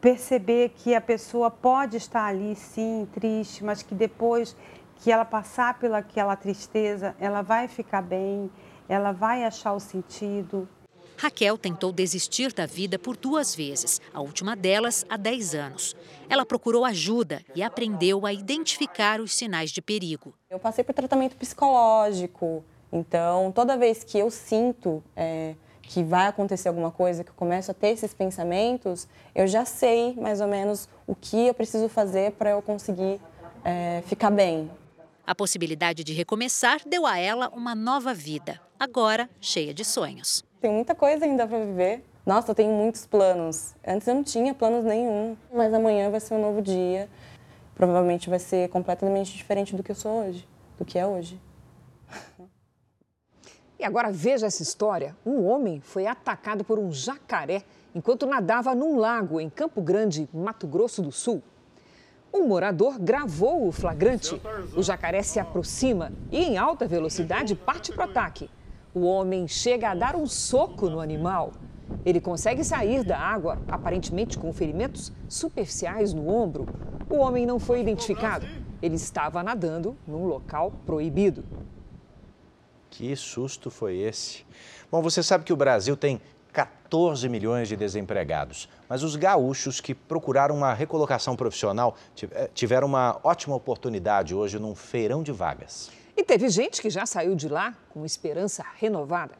perceber que a pessoa pode estar ali, sim, triste, mas que depois que ela passar pelaquela tristeza, ela vai ficar bem, ela vai achar o sentido. Raquel tentou desistir da vida por duas vezes, a última delas há 10 anos. Ela procurou ajuda e aprendeu a identificar os sinais de perigo. Eu passei por tratamento psicológico, então toda vez que eu sinto é, que vai acontecer alguma coisa, que eu começo a ter esses pensamentos, eu já sei mais ou menos o que eu preciso fazer para eu conseguir é, ficar bem. A possibilidade de recomeçar deu a ela uma nova vida, agora cheia de sonhos. Tem muita coisa ainda para viver. Nossa, eu tenho muitos planos. Antes eu não tinha planos nenhum, mas amanhã vai ser um novo dia. Provavelmente vai ser completamente diferente do que eu sou hoje, do que é hoje. E agora veja essa história. Um homem foi atacado por um jacaré enquanto nadava num lago em Campo Grande, Mato Grosso do Sul. Um morador gravou o flagrante. O jacaré se aproxima e, em alta velocidade, parte para o ataque. O homem chega a dar um soco no animal. Ele consegue sair da água, aparentemente com ferimentos superficiais no ombro. O homem não foi identificado. Ele estava nadando num local proibido. Que susto foi esse? Bom, você sabe que o Brasil tem 14 milhões de desempregados. Mas os gaúchos que procuraram uma recolocação profissional eh, tiveram uma ótima oportunidade hoje num feirão de vagas. E teve gente que já saiu de lá com esperança renovada.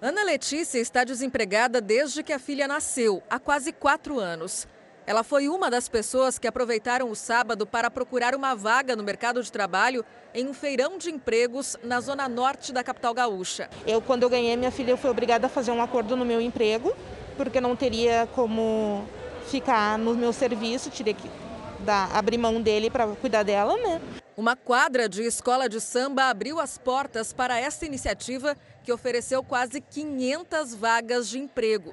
Ana Letícia está desempregada desde que a filha nasceu, há quase quatro anos. Ela foi uma das pessoas que aproveitaram o sábado para procurar uma vaga no mercado de trabalho em um feirão de empregos na zona norte da capital gaúcha. Eu, quando eu ganhei minha filha, eu fui obrigada a fazer um acordo no meu emprego, porque não teria como ficar no meu serviço, teria que dar, abrir mão dele para cuidar dela, né? Uma quadra de escola de samba abriu as portas para essa iniciativa que ofereceu quase 500 vagas de emprego.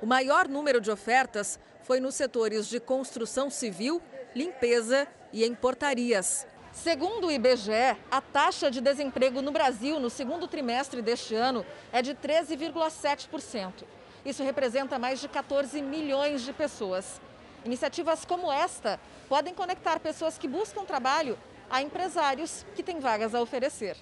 O maior número de ofertas foi nos setores de construção civil, limpeza e em portarias. Segundo o IBGE, a taxa de desemprego no Brasil no segundo trimestre deste ano é de 13,7%. Isso representa mais de 14 milhões de pessoas. Iniciativas como esta podem conectar pessoas que buscam trabalho a empresários que têm vagas a oferecer.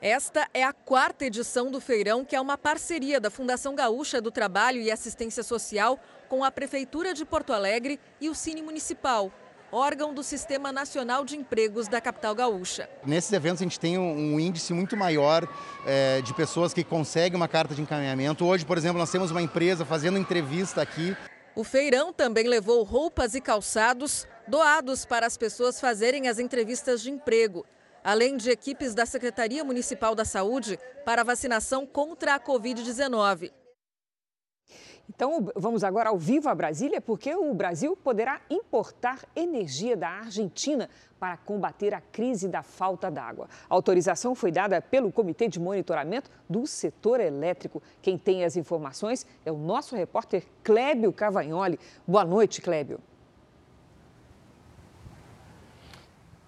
Esta é a quarta edição do feirão, que é uma parceria da Fundação Gaúcha do Trabalho e Assistência Social com a Prefeitura de Porto Alegre e o Cine Municipal, órgão do Sistema Nacional de Empregos da capital gaúcha. Nesses eventos a gente tem um índice muito maior é, de pessoas que conseguem uma carta de encaminhamento. Hoje, por exemplo, nós temos uma empresa fazendo entrevista aqui. O feirão também levou roupas e calçados doados para as pessoas fazerem as entrevistas de emprego além de equipes da Secretaria Municipal da Saúde para vacinação contra a Covid-19. Então, vamos agora ao vivo a Brasília, porque o Brasil poderá importar energia da Argentina para combater a crise da falta d'água. A autorização foi dada pelo Comitê de Monitoramento do Setor Elétrico. Quem tem as informações é o nosso repórter Clébio Cavagnoli. Boa noite, Clébio.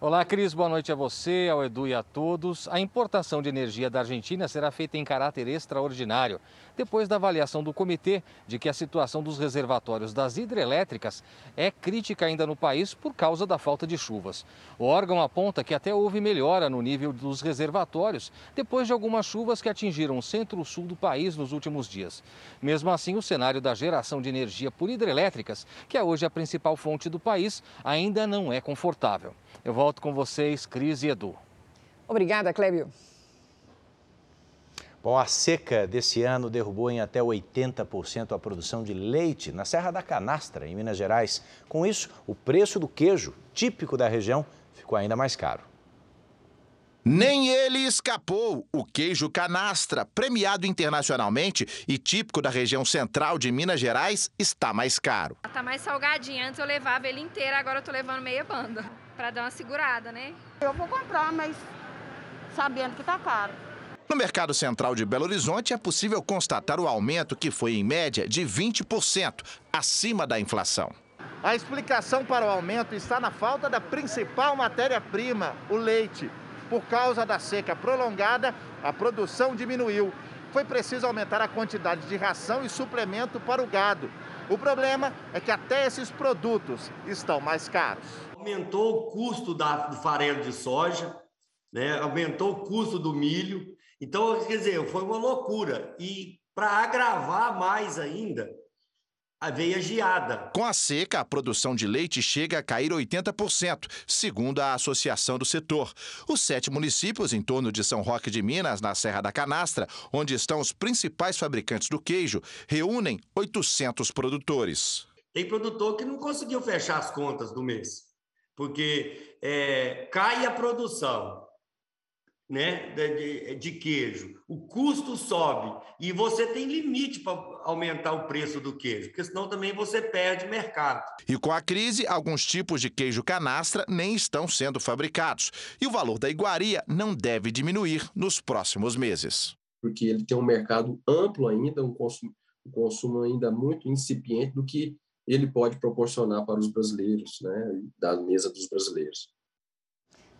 Olá, Cris. Boa noite a você, ao Edu e a todos. A importação de energia da Argentina será feita em caráter extraordinário depois da avaliação do comitê de que a situação dos reservatórios das hidrelétricas é crítica ainda no país por causa da falta de chuvas. O órgão aponta que até houve melhora no nível dos reservatórios depois de algumas chuvas que atingiram o centro-sul do país nos últimos dias. Mesmo assim, o cenário da geração de energia por hidrelétricas, que é hoje a principal fonte do país, ainda não é confortável. Eu volto com vocês, Cris e Edu. Obrigada, Clébio. Bom, a seca desse ano derrubou em até 80% a produção de leite na Serra da Canastra, em Minas Gerais. Com isso, o preço do queijo, típico da região, ficou ainda mais caro. Nem ele escapou. O queijo canastra, premiado internacionalmente e típico da região central de Minas Gerais, está mais caro. Está mais salgadinho. Antes eu levava ele inteiro, agora eu tô levando meia banda. Para dar uma segurada, né? Eu vou comprar, mas sabendo que tá caro. No mercado central de Belo Horizonte é possível constatar o aumento que foi em média de 20%, acima da inflação. A explicação para o aumento está na falta da principal matéria-prima, o leite. Por causa da seca prolongada, a produção diminuiu. Foi preciso aumentar a quantidade de ração e suplemento para o gado. O problema é que até esses produtos estão mais caros. Aumentou o custo da, do farelo de soja, né? aumentou o custo do milho, então, quer dizer, foi uma loucura. E para agravar mais ainda, veio a geada. Com a seca, a produção de leite chega a cair 80%, segundo a Associação do Setor. Os sete municípios em torno de São Roque de Minas, na Serra da Canastra, onde estão os principais fabricantes do queijo, reúnem 800 produtores. Tem produtor que não conseguiu fechar as contas do mês, porque é, cai a produção, né, de, de, queijo, o custo sobe e você tem limite para aumentar o preço do queijo, porque senão também você perde mercado. E com a crise, alguns tipos de queijo canastra nem estão sendo fabricados e o valor da iguaria não deve diminuir nos próximos meses. Porque ele tem um mercado amplo ainda, um consumo, um consumo ainda muito incipiente do que ele pode proporcionar para os brasileiros, né, da mesa dos brasileiros.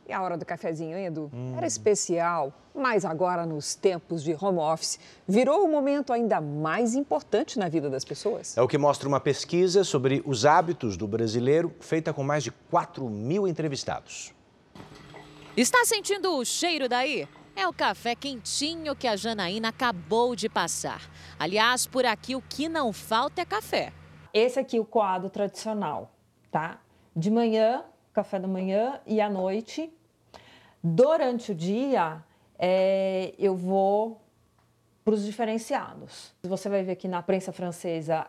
E a hora do cafezinho, hein, Edu? Hum. Era especial, mas agora, nos tempos de home office, virou um momento ainda mais importante na vida das pessoas. É o que mostra uma pesquisa sobre os hábitos do brasileiro, feita com mais de 4 mil entrevistados. Está sentindo o cheiro daí? é o café quentinho que a Janaína acabou de passar. Aliás, por aqui o que não falta é café. Esse aqui é o coado tradicional, tá? De manhã, café da manhã e à noite. Durante o dia, é, eu vou para os diferenciados. Você vai ver que na prensa francesa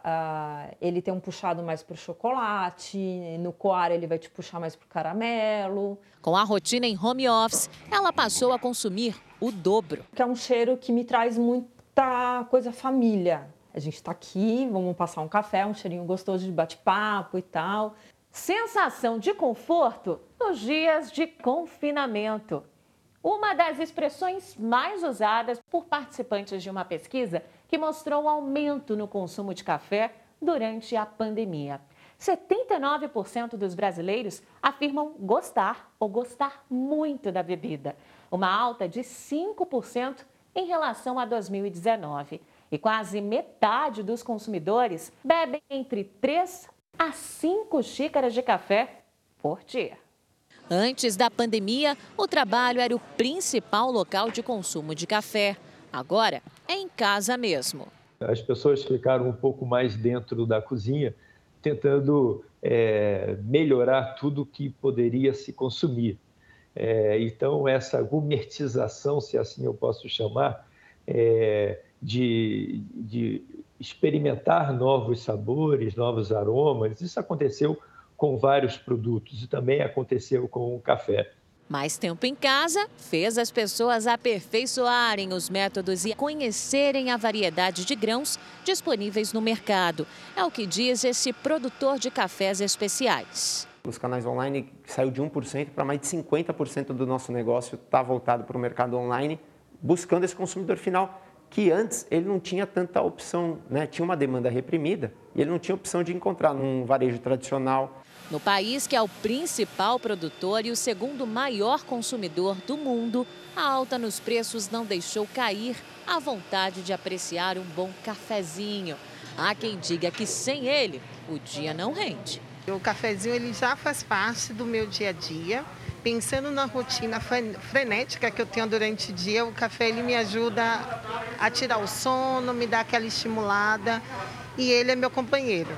ele tem um puxado mais para o chocolate, no coar ele vai te puxar mais para o caramelo. Com a rotina em home office, ela passou a consumir o dobro. Que é um cheiro que me traz muita coisa família. A gente está aqui, vamos passar um café, um cheirinho gostoso de bate-papo e tal. Sensação de conforto nos dias de confinamento uma das expressões mais usadas por participantes de uma pesquisa que mostrou um aumento no consumo de café durante a pandemia. 79% dos brasileiros afirmam gostar ou gostar muito da bebida, uma alta de 5% em relação a 2019. E quase metade dos consumidores bebem entre 3 a 5 xícaras de café por dia. Antes da pandemia, o trabalho era o principal local de consumo de café. Agora é em casa mesmo. As pessoas ficaram um pouco mais dentro da cozinha, tentando é, melhorar tudo que poderia se consumir. É, então, essa gourmetização, se assim eu posso chamar, é, de, de experimentar novos sabores, novos aromas, isso aconteceu com vários produtos e também aconteceu com o café. Mais tempo em casa fez as pessoas aperfeiçoarem os métodos e conhecerem a variedade de grãos disponíveis no mercado. É o que diz esse produtor de cafés especiais. Os canais online saiu de 1% para mais de 50% do nosso negócio está voltado para o mercado online, buscando esse consumidor final que antes ele não tinha tanta opção, né? tinha uma demanda reprimida e ele não tinha opção de encontrar num varejo tradicional. No país que é o principal produtor e o segundo maior consumidor do mundo, a alta nos preços não deixou cair a vontade de apreciar um bom cafezinho. Há quem diga que sem ele o dia não rende. O cafezinho ele já faz parte do meu dia a dia. Pensando na rotina frenética que eu tenho durante o dia, o café ele me ajuda a tirar o sono, me dá aquela estimulada e ele é meu companheiro.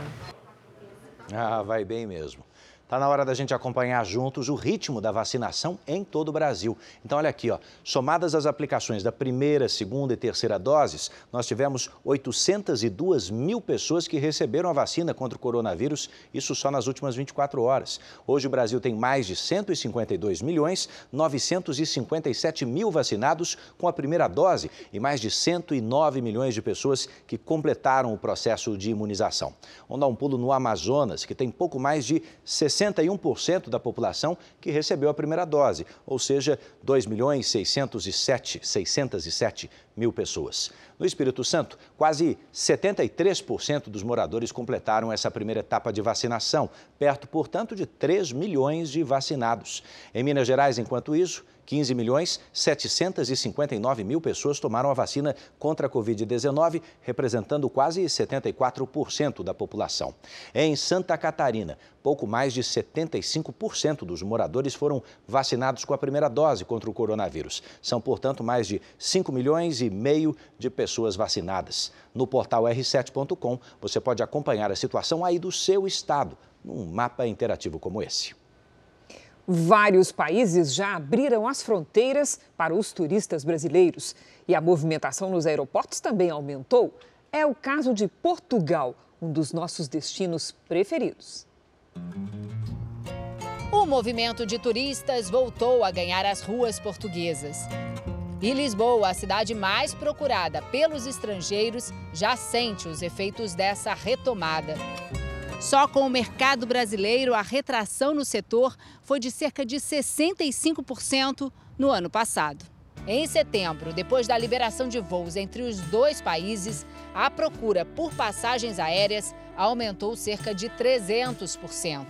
Ah, vai bem mesmo. Está na hora da gente acompanhar juntos o ritmo da vacinação em todo o Brasil. Então, olha aqui, ó, somadas as aplicações da primeira, segunda e terceira doses, nós tivemos 802 mil pessoas que receberam a vacina contra o coronavírus, isso só nas últimas 24 horas. Hoje o Brasil tem mais de 152 milhões 957 mil vacinados com a primeira dose e mais de 109 milhões de pessoas que completaram o processo de imunização. Vamos dar um pulo no Amazonas, que tem pouco mais de 60 61% da população que recebeu a primeira dose, ou seja, 2 milhões 607, 607 mil pessoas. No Espírito Santo, quase 73% dos moradores completaram essa primeira etapa de vacinação, perto, portanto, de 3 milhões de vacinados. Em Minas Gerais, enquanto isso, 15 milhões 759 mil pessoas tomaram a vacina contra a Covid-19, representando quase 74% da população. Em Santa Catarina, pouco mais de 75% dos moradores foram vacinados com a primeira dose contra o coronavírus. São, portanto, mais de 5 milhões e meio de pessoas vacinadas. No portal r7.com, você pode acompanhar a situação aí do seu estado, num mapa interativo como esse. Vários países já abriram as fronteiras para os turistas brasileiros e a movimentação nos aeroportos também aumentou. É o caso de Portugal, um dos nossos destinos preferidos. O movimento de turistas voltou a ganhar as ruas portuguesas. E Lisboa, a cidade mais procurada pelos estrangeiros, já sente os efeitos dessa retomada. Só com o mercado brasileiro, a retração no setor foi de cerca de 65% no ano passado. Em setembro, depois da liberação de voos entre os dois países, a procura por passagens aéreas aumentou cerca de 300%.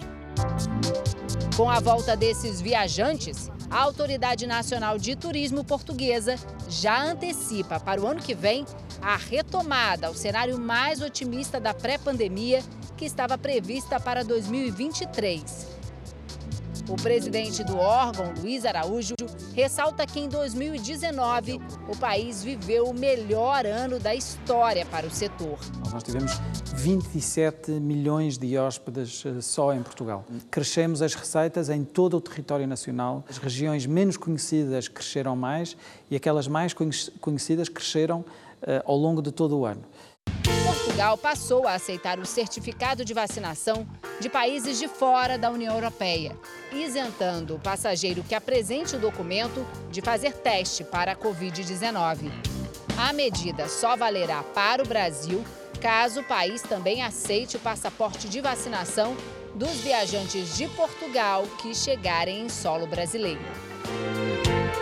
Com a volta desses viajantes, a Autoridade Nacional de Turismo Portuguesa já antecipa para o ano que vem a retomada ao cenário mais otimista da pré-pandemia que estava prevista para 2023. O presidente do órgão, Luiz Araújo, ressalta que em 2019 o país viveu o melhor ano da história para o setor. Nós tivemos 27 milhões de hóspedes eh, só em Portugal. Crescemos as receitas em todo o território nacional. As regiões menos conhecidas cresceram mais e aquelas mais conhecidas cresceram uh, ao longo de todo o ano. Portugal passou a aceitar o certificado de vacinação de países de fora da União Europeia, isentando o passageiro que apresente o documento de fazer teste para a Covid-19. A medida só valerá para o Brasil caso o país também aceite o passaporte de vacinação dos viajantes de Portugal que chegarem em solo brasileiro.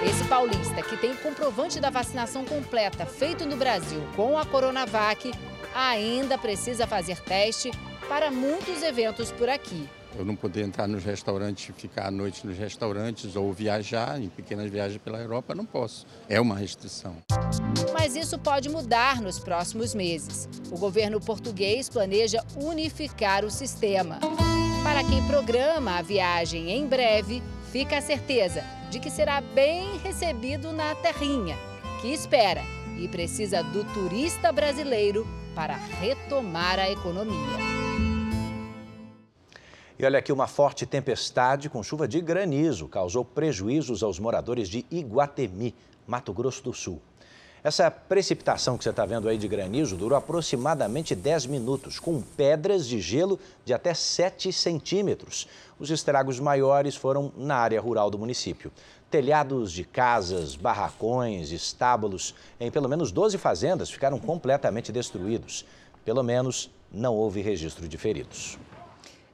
Esse paulista, que tem comprovante da vacinação completa feito no Brasil com a Coronavac, ainda precisa fazer teste para muitos eventos por aqui. Eu não poder entrar nos restaurantes, ficar à noite nos restaurantes ou viajar em pequenas viagens pela Europa, não posso. É uma restrição. Mas isso pode mudar nos próximos meses. O governo português planeja unificar o sistema. Para quem programa a viagem em breve, fica a certeza de que será bem recebido na terrinha, que espera e precisa do turista brasileiro para retomar a economia. E olha aqui, uma forte tempestade com chuva de granizo causou prejuízos aos moradores de Iguatemi, Mato Grosso do Sul. Essa precipitação que você está vendo aí de granizo durou aproximadamente 10 minutos, com pedras de gelo de até 7 centímetros. Os estragos maiores foram na área rural do município. Telhados de casas, barracões, estábulos em pelo menos 12 fazendas ficaram completamente destruídos. Pelo menos não houve registro de feridos.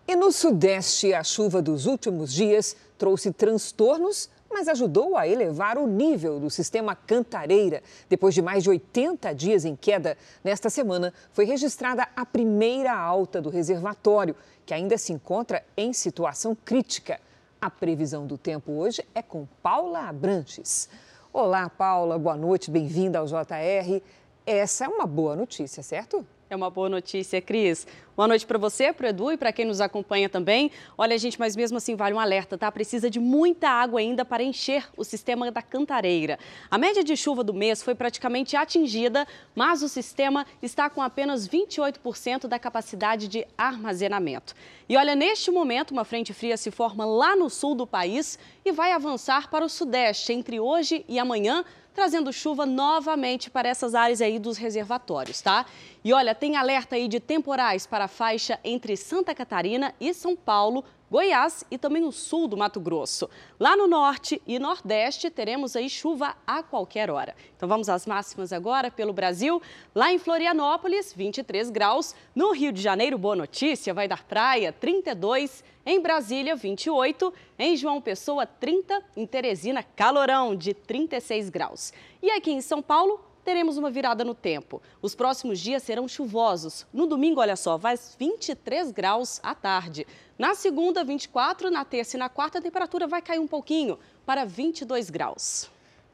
E no Sudeste, a chuva dos últimos dias trouxe transtornos, mas ajudou a elevar o nível do sistema Cantareira. Depois de mais de 80 dias em queda, nesta semana foi registrada a primeira alta do reservatório, que ainda se encontra em situação crítica. A previsão do tempo hoje é com Paula Abrantes. Olá, Paula, boa noite, bem-vinda ao JR. Essa é uma boa notícia, certo? É uma boa notícia, Cris. Boa noite para você, para Edu e para quem nos acompanha também. Olha, gente, mas mesmo assim vale um alerta, tá? Precisa de muita água ainda para encher o sistema da cantareira. A média de chuva do mês foi praticamente atingida, mas o sistema está com apenas 28% da capacidade de armazenamento. E olha, neste momento, uma frente fria se forma lá no sul do país e vai avançar para o sudeste entre hoje e amanhã trazendo chuva novamente para essas áreas aí dos reservatórios, tá? E olha, tem alerta aí de temporais para a faixa entre Santa Catarina e São Paulo, Goiás e também o sul do Mato Grosso. Lá no norte e nordeste teremos aí chuva a qualquer hora. Então vamos às máximas agora pelo Brasil. Lá em Florianópolis, 23 graus. No Rio de Janeiro, boa notícia, vai dar praia, 32. Em Brasília, 28. Em João Pessoa, 30. Em Teresina, calorão de 36 graus. E aqui em São Paulo, teremos uma virada no tempo. Os próximos dias serão chuvosos. No domingo, olha só, vai 23 graus à tarde. Na segunda, 24, na terça e na quarta, a temperatura vai cair um pouquinho para 22 graus.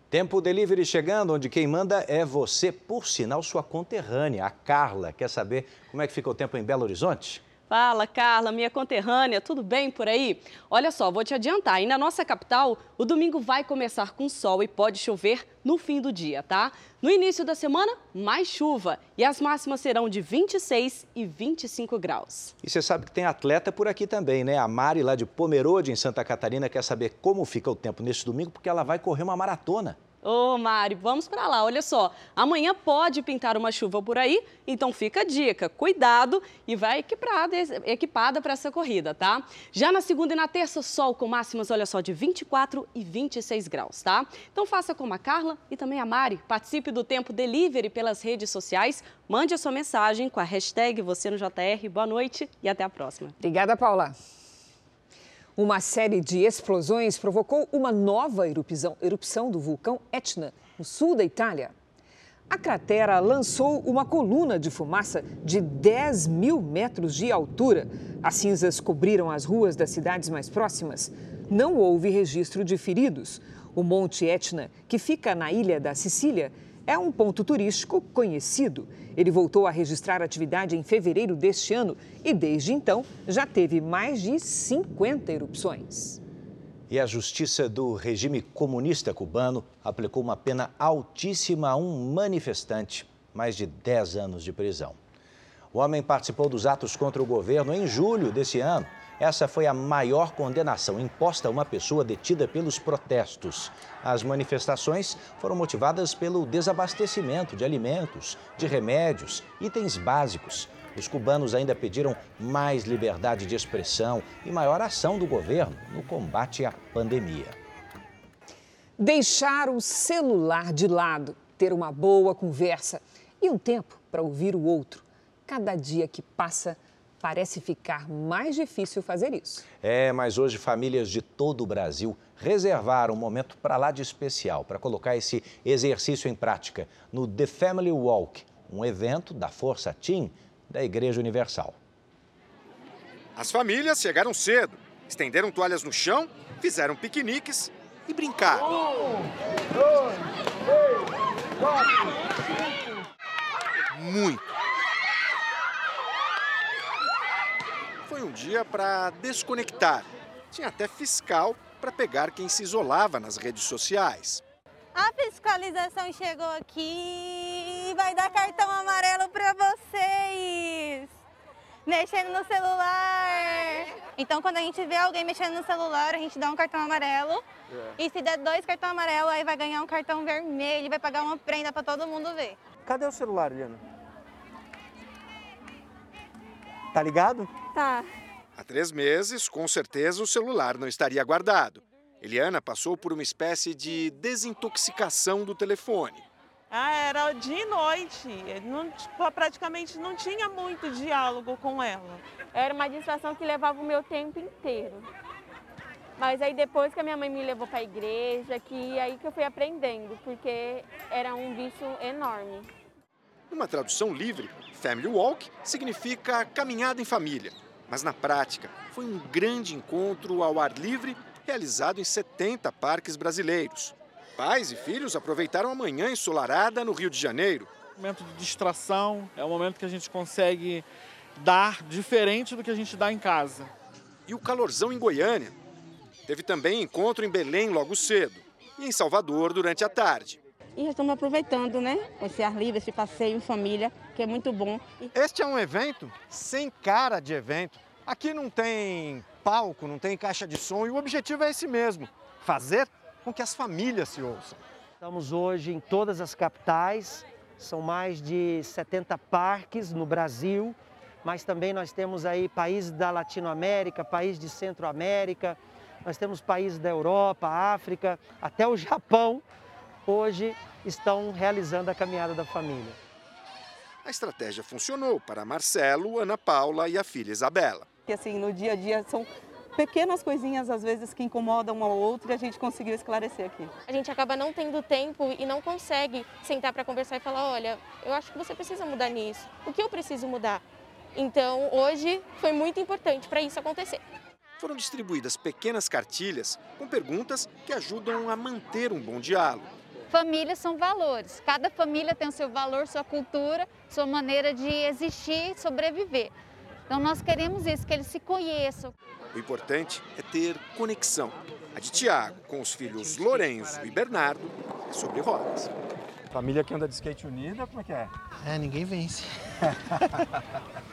Tempo Delivery chegando, onde quem manda é você, por sinal, sua conterrânea, a Carla. Quer saber como é que fica o tempo em Belo Horizonte? Fala, Carla, minha conterrânea, tudo bem por aí? Olha só, vou te adiantar, e na nossa capital, o domingo vai começar com sol e pode chover no fim do dia, tá? No início da semana, mais chuva e as máximas serão de 26 e 25 graus. E você sabe que tem atleta por aqui também, né? A Mari, lá de Pomerode, em Santa Catarina, quer saber como fica o tempo nesse domingo, porque ela vai correr uma maratona. Ô, Mari, vamos para lá. Olha só, amanhã pode pintar uma chuva por aí, então fica a dica, cuidado e vai equipada, equipada para essa corrida, tá? Já na segunda e na terça, sol com máximas, olha só, de 24 e 26 graus, tá? Então faça como a Carla e também a Mari. Participe do Tempo Delivery pelas redes sociais. Mande a sua mensagem com a hashtag você no JR. Boa noite e até a próxima. Obrigada, Paula. Uma série de explosões provocou uma nova erupção, erupção do vulcão Etna, no sul da Itália. A cratera lançou uma coluna de fumaça de 10 mil metros de altura. As cinzas cobriram as ruas das cidades mais próximas. Não houve registro de feridos. O Monte Etna, que fica na ilha da Sicília, é um ponto turístico conhecido. Ele voltou a registrar atividade em fevereiro deste ano e, desde então, já teve mais de 50 erupções. E a justiça do regime comunista cubano aplicou uma pena altíssima a um manifestante, mais de 10 anos de prisão. O homem participou dos atos contra o governo em julho desse ano. Essa foi a maior condenação imposta a uma pessoa detida pelos protestos. As manifestações foram motivadas pelo desabastecimento de alimentos, de remédios, itens básicos. Os cubanos ainda pediram mais liberdade de expressão e maior ação do governo no combate à pandemia. Deixar o celular de lado, ter uma boa conversa e um tempo para ouvir o outro. Cada dia que passa, parece ficar mais difícil fazer isso. É, mas hoje famílias de todo o Brasil reservaram um momento para lá de especial para colocar esse exercício em prática no The Family Walk, um evento da Força Team da Igreja Universal. As famílias chegaram cedo, estenderam toalhas no chão, fizeram piqueniques e brincaram. Um, dois, três, quatro, cinco. Muito. Foi um dia para desconectar. Tinha até fiscal para pegar quem se isolava nas redes sociais. A fiscalização chegou aqui e vai dar cartão amarelo para vocês. Mexendo no celular. Então, quando a gente vê alguém mexendo no celular, a gente dá um cartão amarelo. É. E se der dois cartões amarelos, aí vai ganhar um cartão vermelho e vai pagar uma prenda para todo mundo ver. Cadê o celular, Liana? Tá ligado? Tá. Há três meses, com certeza, o celular não estaria guardado. Eliana passou por uma espécie de desintoxicação do telefone. Ah, era dia e noite. Não, tipo, praticamente não tinha muito diálogo com ela. Era uma distração que levava o meu tempo inteiro. Mas aí depois que a minha mãe me levou para a igreja, que aí que eu fui aprendendo, porque era um vício enorme. Numa tradução livre, Family Walk significa caminhada em família. Mas na prática, foi um grande encontro ao ar livre realizado em 70 parques brasileiros. Pais e filhos aproveitaram a manhã ensolarada no Rio de Janeiro. Momento de distração, é um momento que a gente consegue dar diferente do que a gente dá em casa. E o calorzão em Goiânia. Teve também encontro em Belém logo cedo e em Salvador durante a tarde. E já estamos aproveitando, né? Esse ar livre, esse passeio em família, que é muito bom. Este é um evento sem cara de evento. Aqui não tem palco, não tem caixa de som e o objetivo é esse mesmo: fazer com que as famílias se ouçam. Estamos hoje em todas as capitais, são mais de 70 parques no Brasil, mas também nós temos aí países da Latinoamérica, países de Centro-América, nós temos países da Europa, África, até o Japão hoje estão realizando a caminhada da família. A estratégia funcionou para Marcelo, Ana Paula e a filha Isabela. Que assim, no dia a dia são pequenas coisinhas às vezes que incomodam um ao outro e a gente conseguiu esclarecer aqui. A gente acaba não tendo tempo e não consegue sentar para conversar e falar, olha, eu acho que você precisa mudar nisso. O que eu preciso mudar? Então, hoje foi muito importante para isso acontecer. Foram distribuídas pequenas cartilhas com perguntas que ajudam a manter um bom diálogo. Famílias são valores. Cada família tem o seu valor, sua cultura, sua maneira de existir e sobreviver. Então nós queremos isso, que eles se conheçam. O importante é ter conexão. A de Tiago com os filhos Lourenço e Bernardo é sobre rodas. Família que anda de skate unida, como é que é? É, ninguém vence.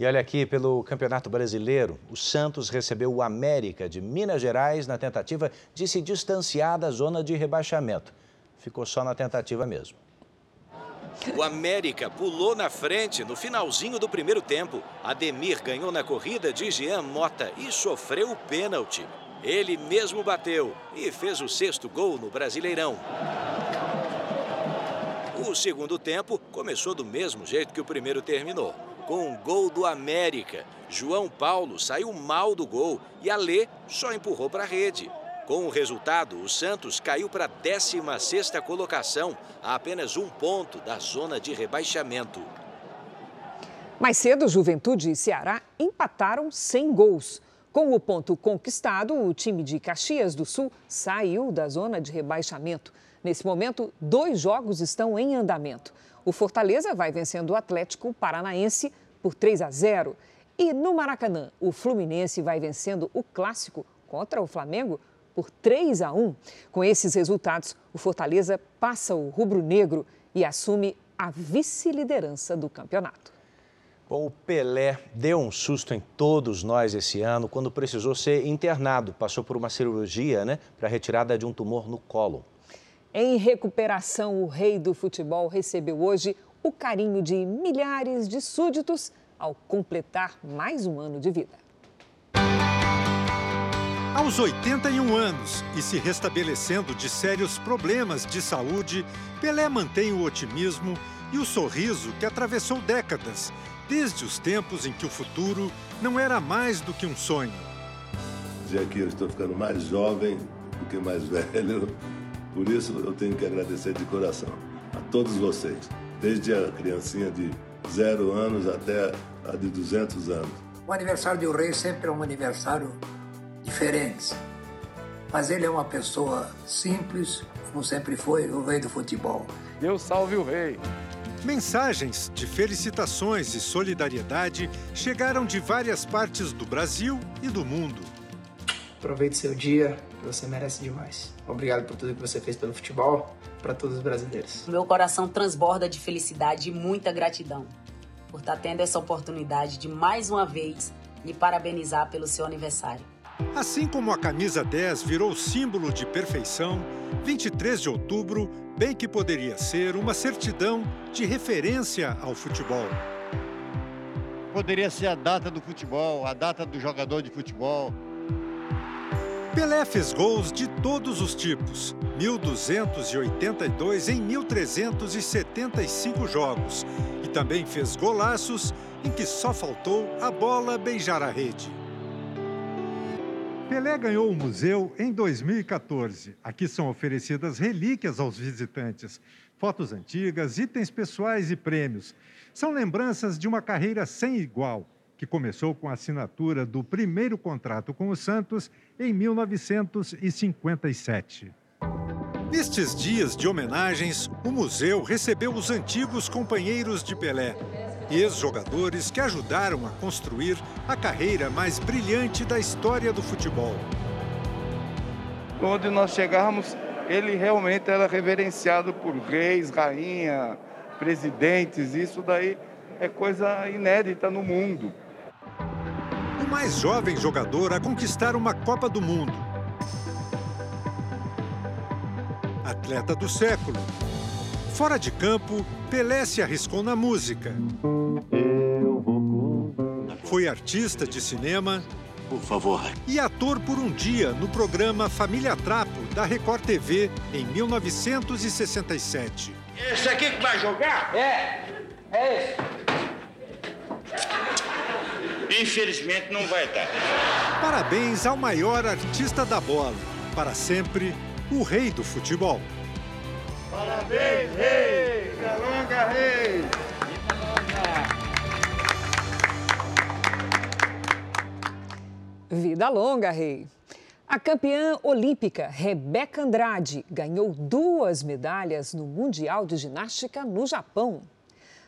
E olha aqui, pelo Campeonato Brasileiro, o Santos recebeu o América de Minas Gerais na tentativa de se distanciar da zona de rebaixamento. Ficou só na tentativa mesmo. O América pulou na frente no finalzinho do primeiro tempo. Ademir ganhou na corrida de Jean Mota e sofreu o pênalti. Ele mesmo bateu e fez o sexto gol no Brasileirão. O segundo tempo começou do mesmo jeito que o primeiro terminou com um gol do América. João Paulo saiu mal do gol e Alê só empurrou para a rede. Com o resultado, o Santos caiu para a 16ª colocação, a apenas um ponto da zona de rebaixamento. Mais cedo, Juventude e Ceará empataram sem gols. Com o ponto conquistado, o time de Caxias do Sul saiu da zona de rebaixamento. Nesse momento, dois jogos estão em andamento. O Fortaleza vai vencendo o Atlético Paranaense por 3 a 0 E no Maracanã, o Fluminense vai vencendo o clássico contra o Flamengo por 3 a 1. Com esses resultados, o Fortaleza passa o rubro-negro e assume a vice-liderança do campeonato. Bom, o Pelé deu um susto em todos nós esse ano quando precisou ser internado. Passou por uma cirurgia, né, para a retirada de um tumor no colo. Em recuperação, o rei do futebol recebeu hoje o carinho de milhares de súditos ao completar mais um ano de vida. Aos 81 anos e se restabelecendo de sérios problemas de saúde, Pelé mantém o otimismo e o sorriso que atravessou décadas, desde os tempos em que o futuro não era mais do que um sonho. Dizer que eu estou ficando mais jovem do que mais velho, por isso eu tenho que agradecer de coração a todos vocês, desde a criancinha de zero anos até a de 200 anos. O aniversário do rei sempre é um aniversário diferente, mas ele é uma pessoa simples, como sempre foi o rei do futebol. Deus salve o rei! Mensagens de felicitações e solidariedade chegaram de várias partes do Brasil e do mundo. Aproveite seu dia, você merece demais. Obrigado por tudo que você fez pelo futebol, para todos os brasileiros. Meu coração transborda de felicidade e muita gratidão por estar tendo essa oportunidade de mais uma vez lhe parabenizar pelo seu aniversário. Assim como a camisa 10 virou símbolo de perfeição, 23 de outubro bem que poderia ser uma certidão de referência ao futebol. Poderia ser a data do futebol, a data do jogador de futebol. Pelé fez gols de todos os tipos, 1.282 em 1.375 jogos, e também fez golaços em que só faltou a bola beijar a rede. Pelé ganhou o museu em 2014. Aqui são oferecidas relíquias aos visitantes, fotos antigas, itens pessoais e prêmios. São lembranças de uma carreira sem igual, que começou com a assinatura do primeiro contrato com o Santos em 1957. Nestes dias de homenagens, o museu recebeu os antigos companheiros de Pelé, ex-jogadores que ajudaram a construir a carreira mais brilhante da história do futebol. Onde nós chegávamos, ele realmente era reverenciado por reis, rainha, presidentes, isso daí é coisa inédita no mundo. Mais jovem jogador a conquistar uma Copa do Mundo. Atleta do século. Fora de campo, Pelé se arriscou na música. Foi artista de cinema. Por favor. E ator por um dia no programa Família Trapo, da Record TV, em 1967. Esse aqui que vai jogar? É, é esse. Infelizmente não vai dar. Parabéns ao maior artista da bola. Para sempre, o rei do futebol. Parabéns, rei! Vida longa, rei! Vida longa, rei! A campeã olímpica Rebeca Andrade ganhou duas medalhas no Mundial de Ginástica no Japão.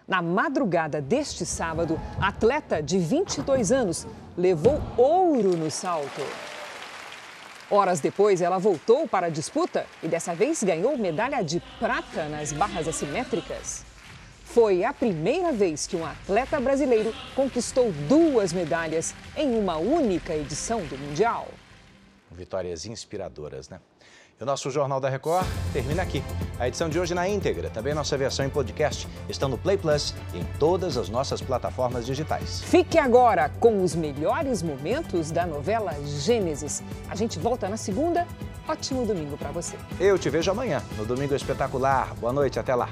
Na madrugada deste sábado, atleta de 22 anos levou ouro no salto. Horas depois, ela voltou para a disputa e dessa vez ganhou medalha de prata nas barras assimétricas. Foi a primeira vez que um atleta brasileiro conquistou duas medalhas em uma única edição do Mundial. Vitórias inspiradoras, né? E o nosso Jornal da Record termina aqui. A edição de hoje na íntegra, também nossa versão em podcast, estão no Play Plus e em todas as nossas plataformas digitais. Fique agora com os melhores momentos da novela Gênesis. A gente volta na segunda. Ótimo domingo para você. Eu te vejo amanhã, no Domingo Espetacular. Boa noite, até lá.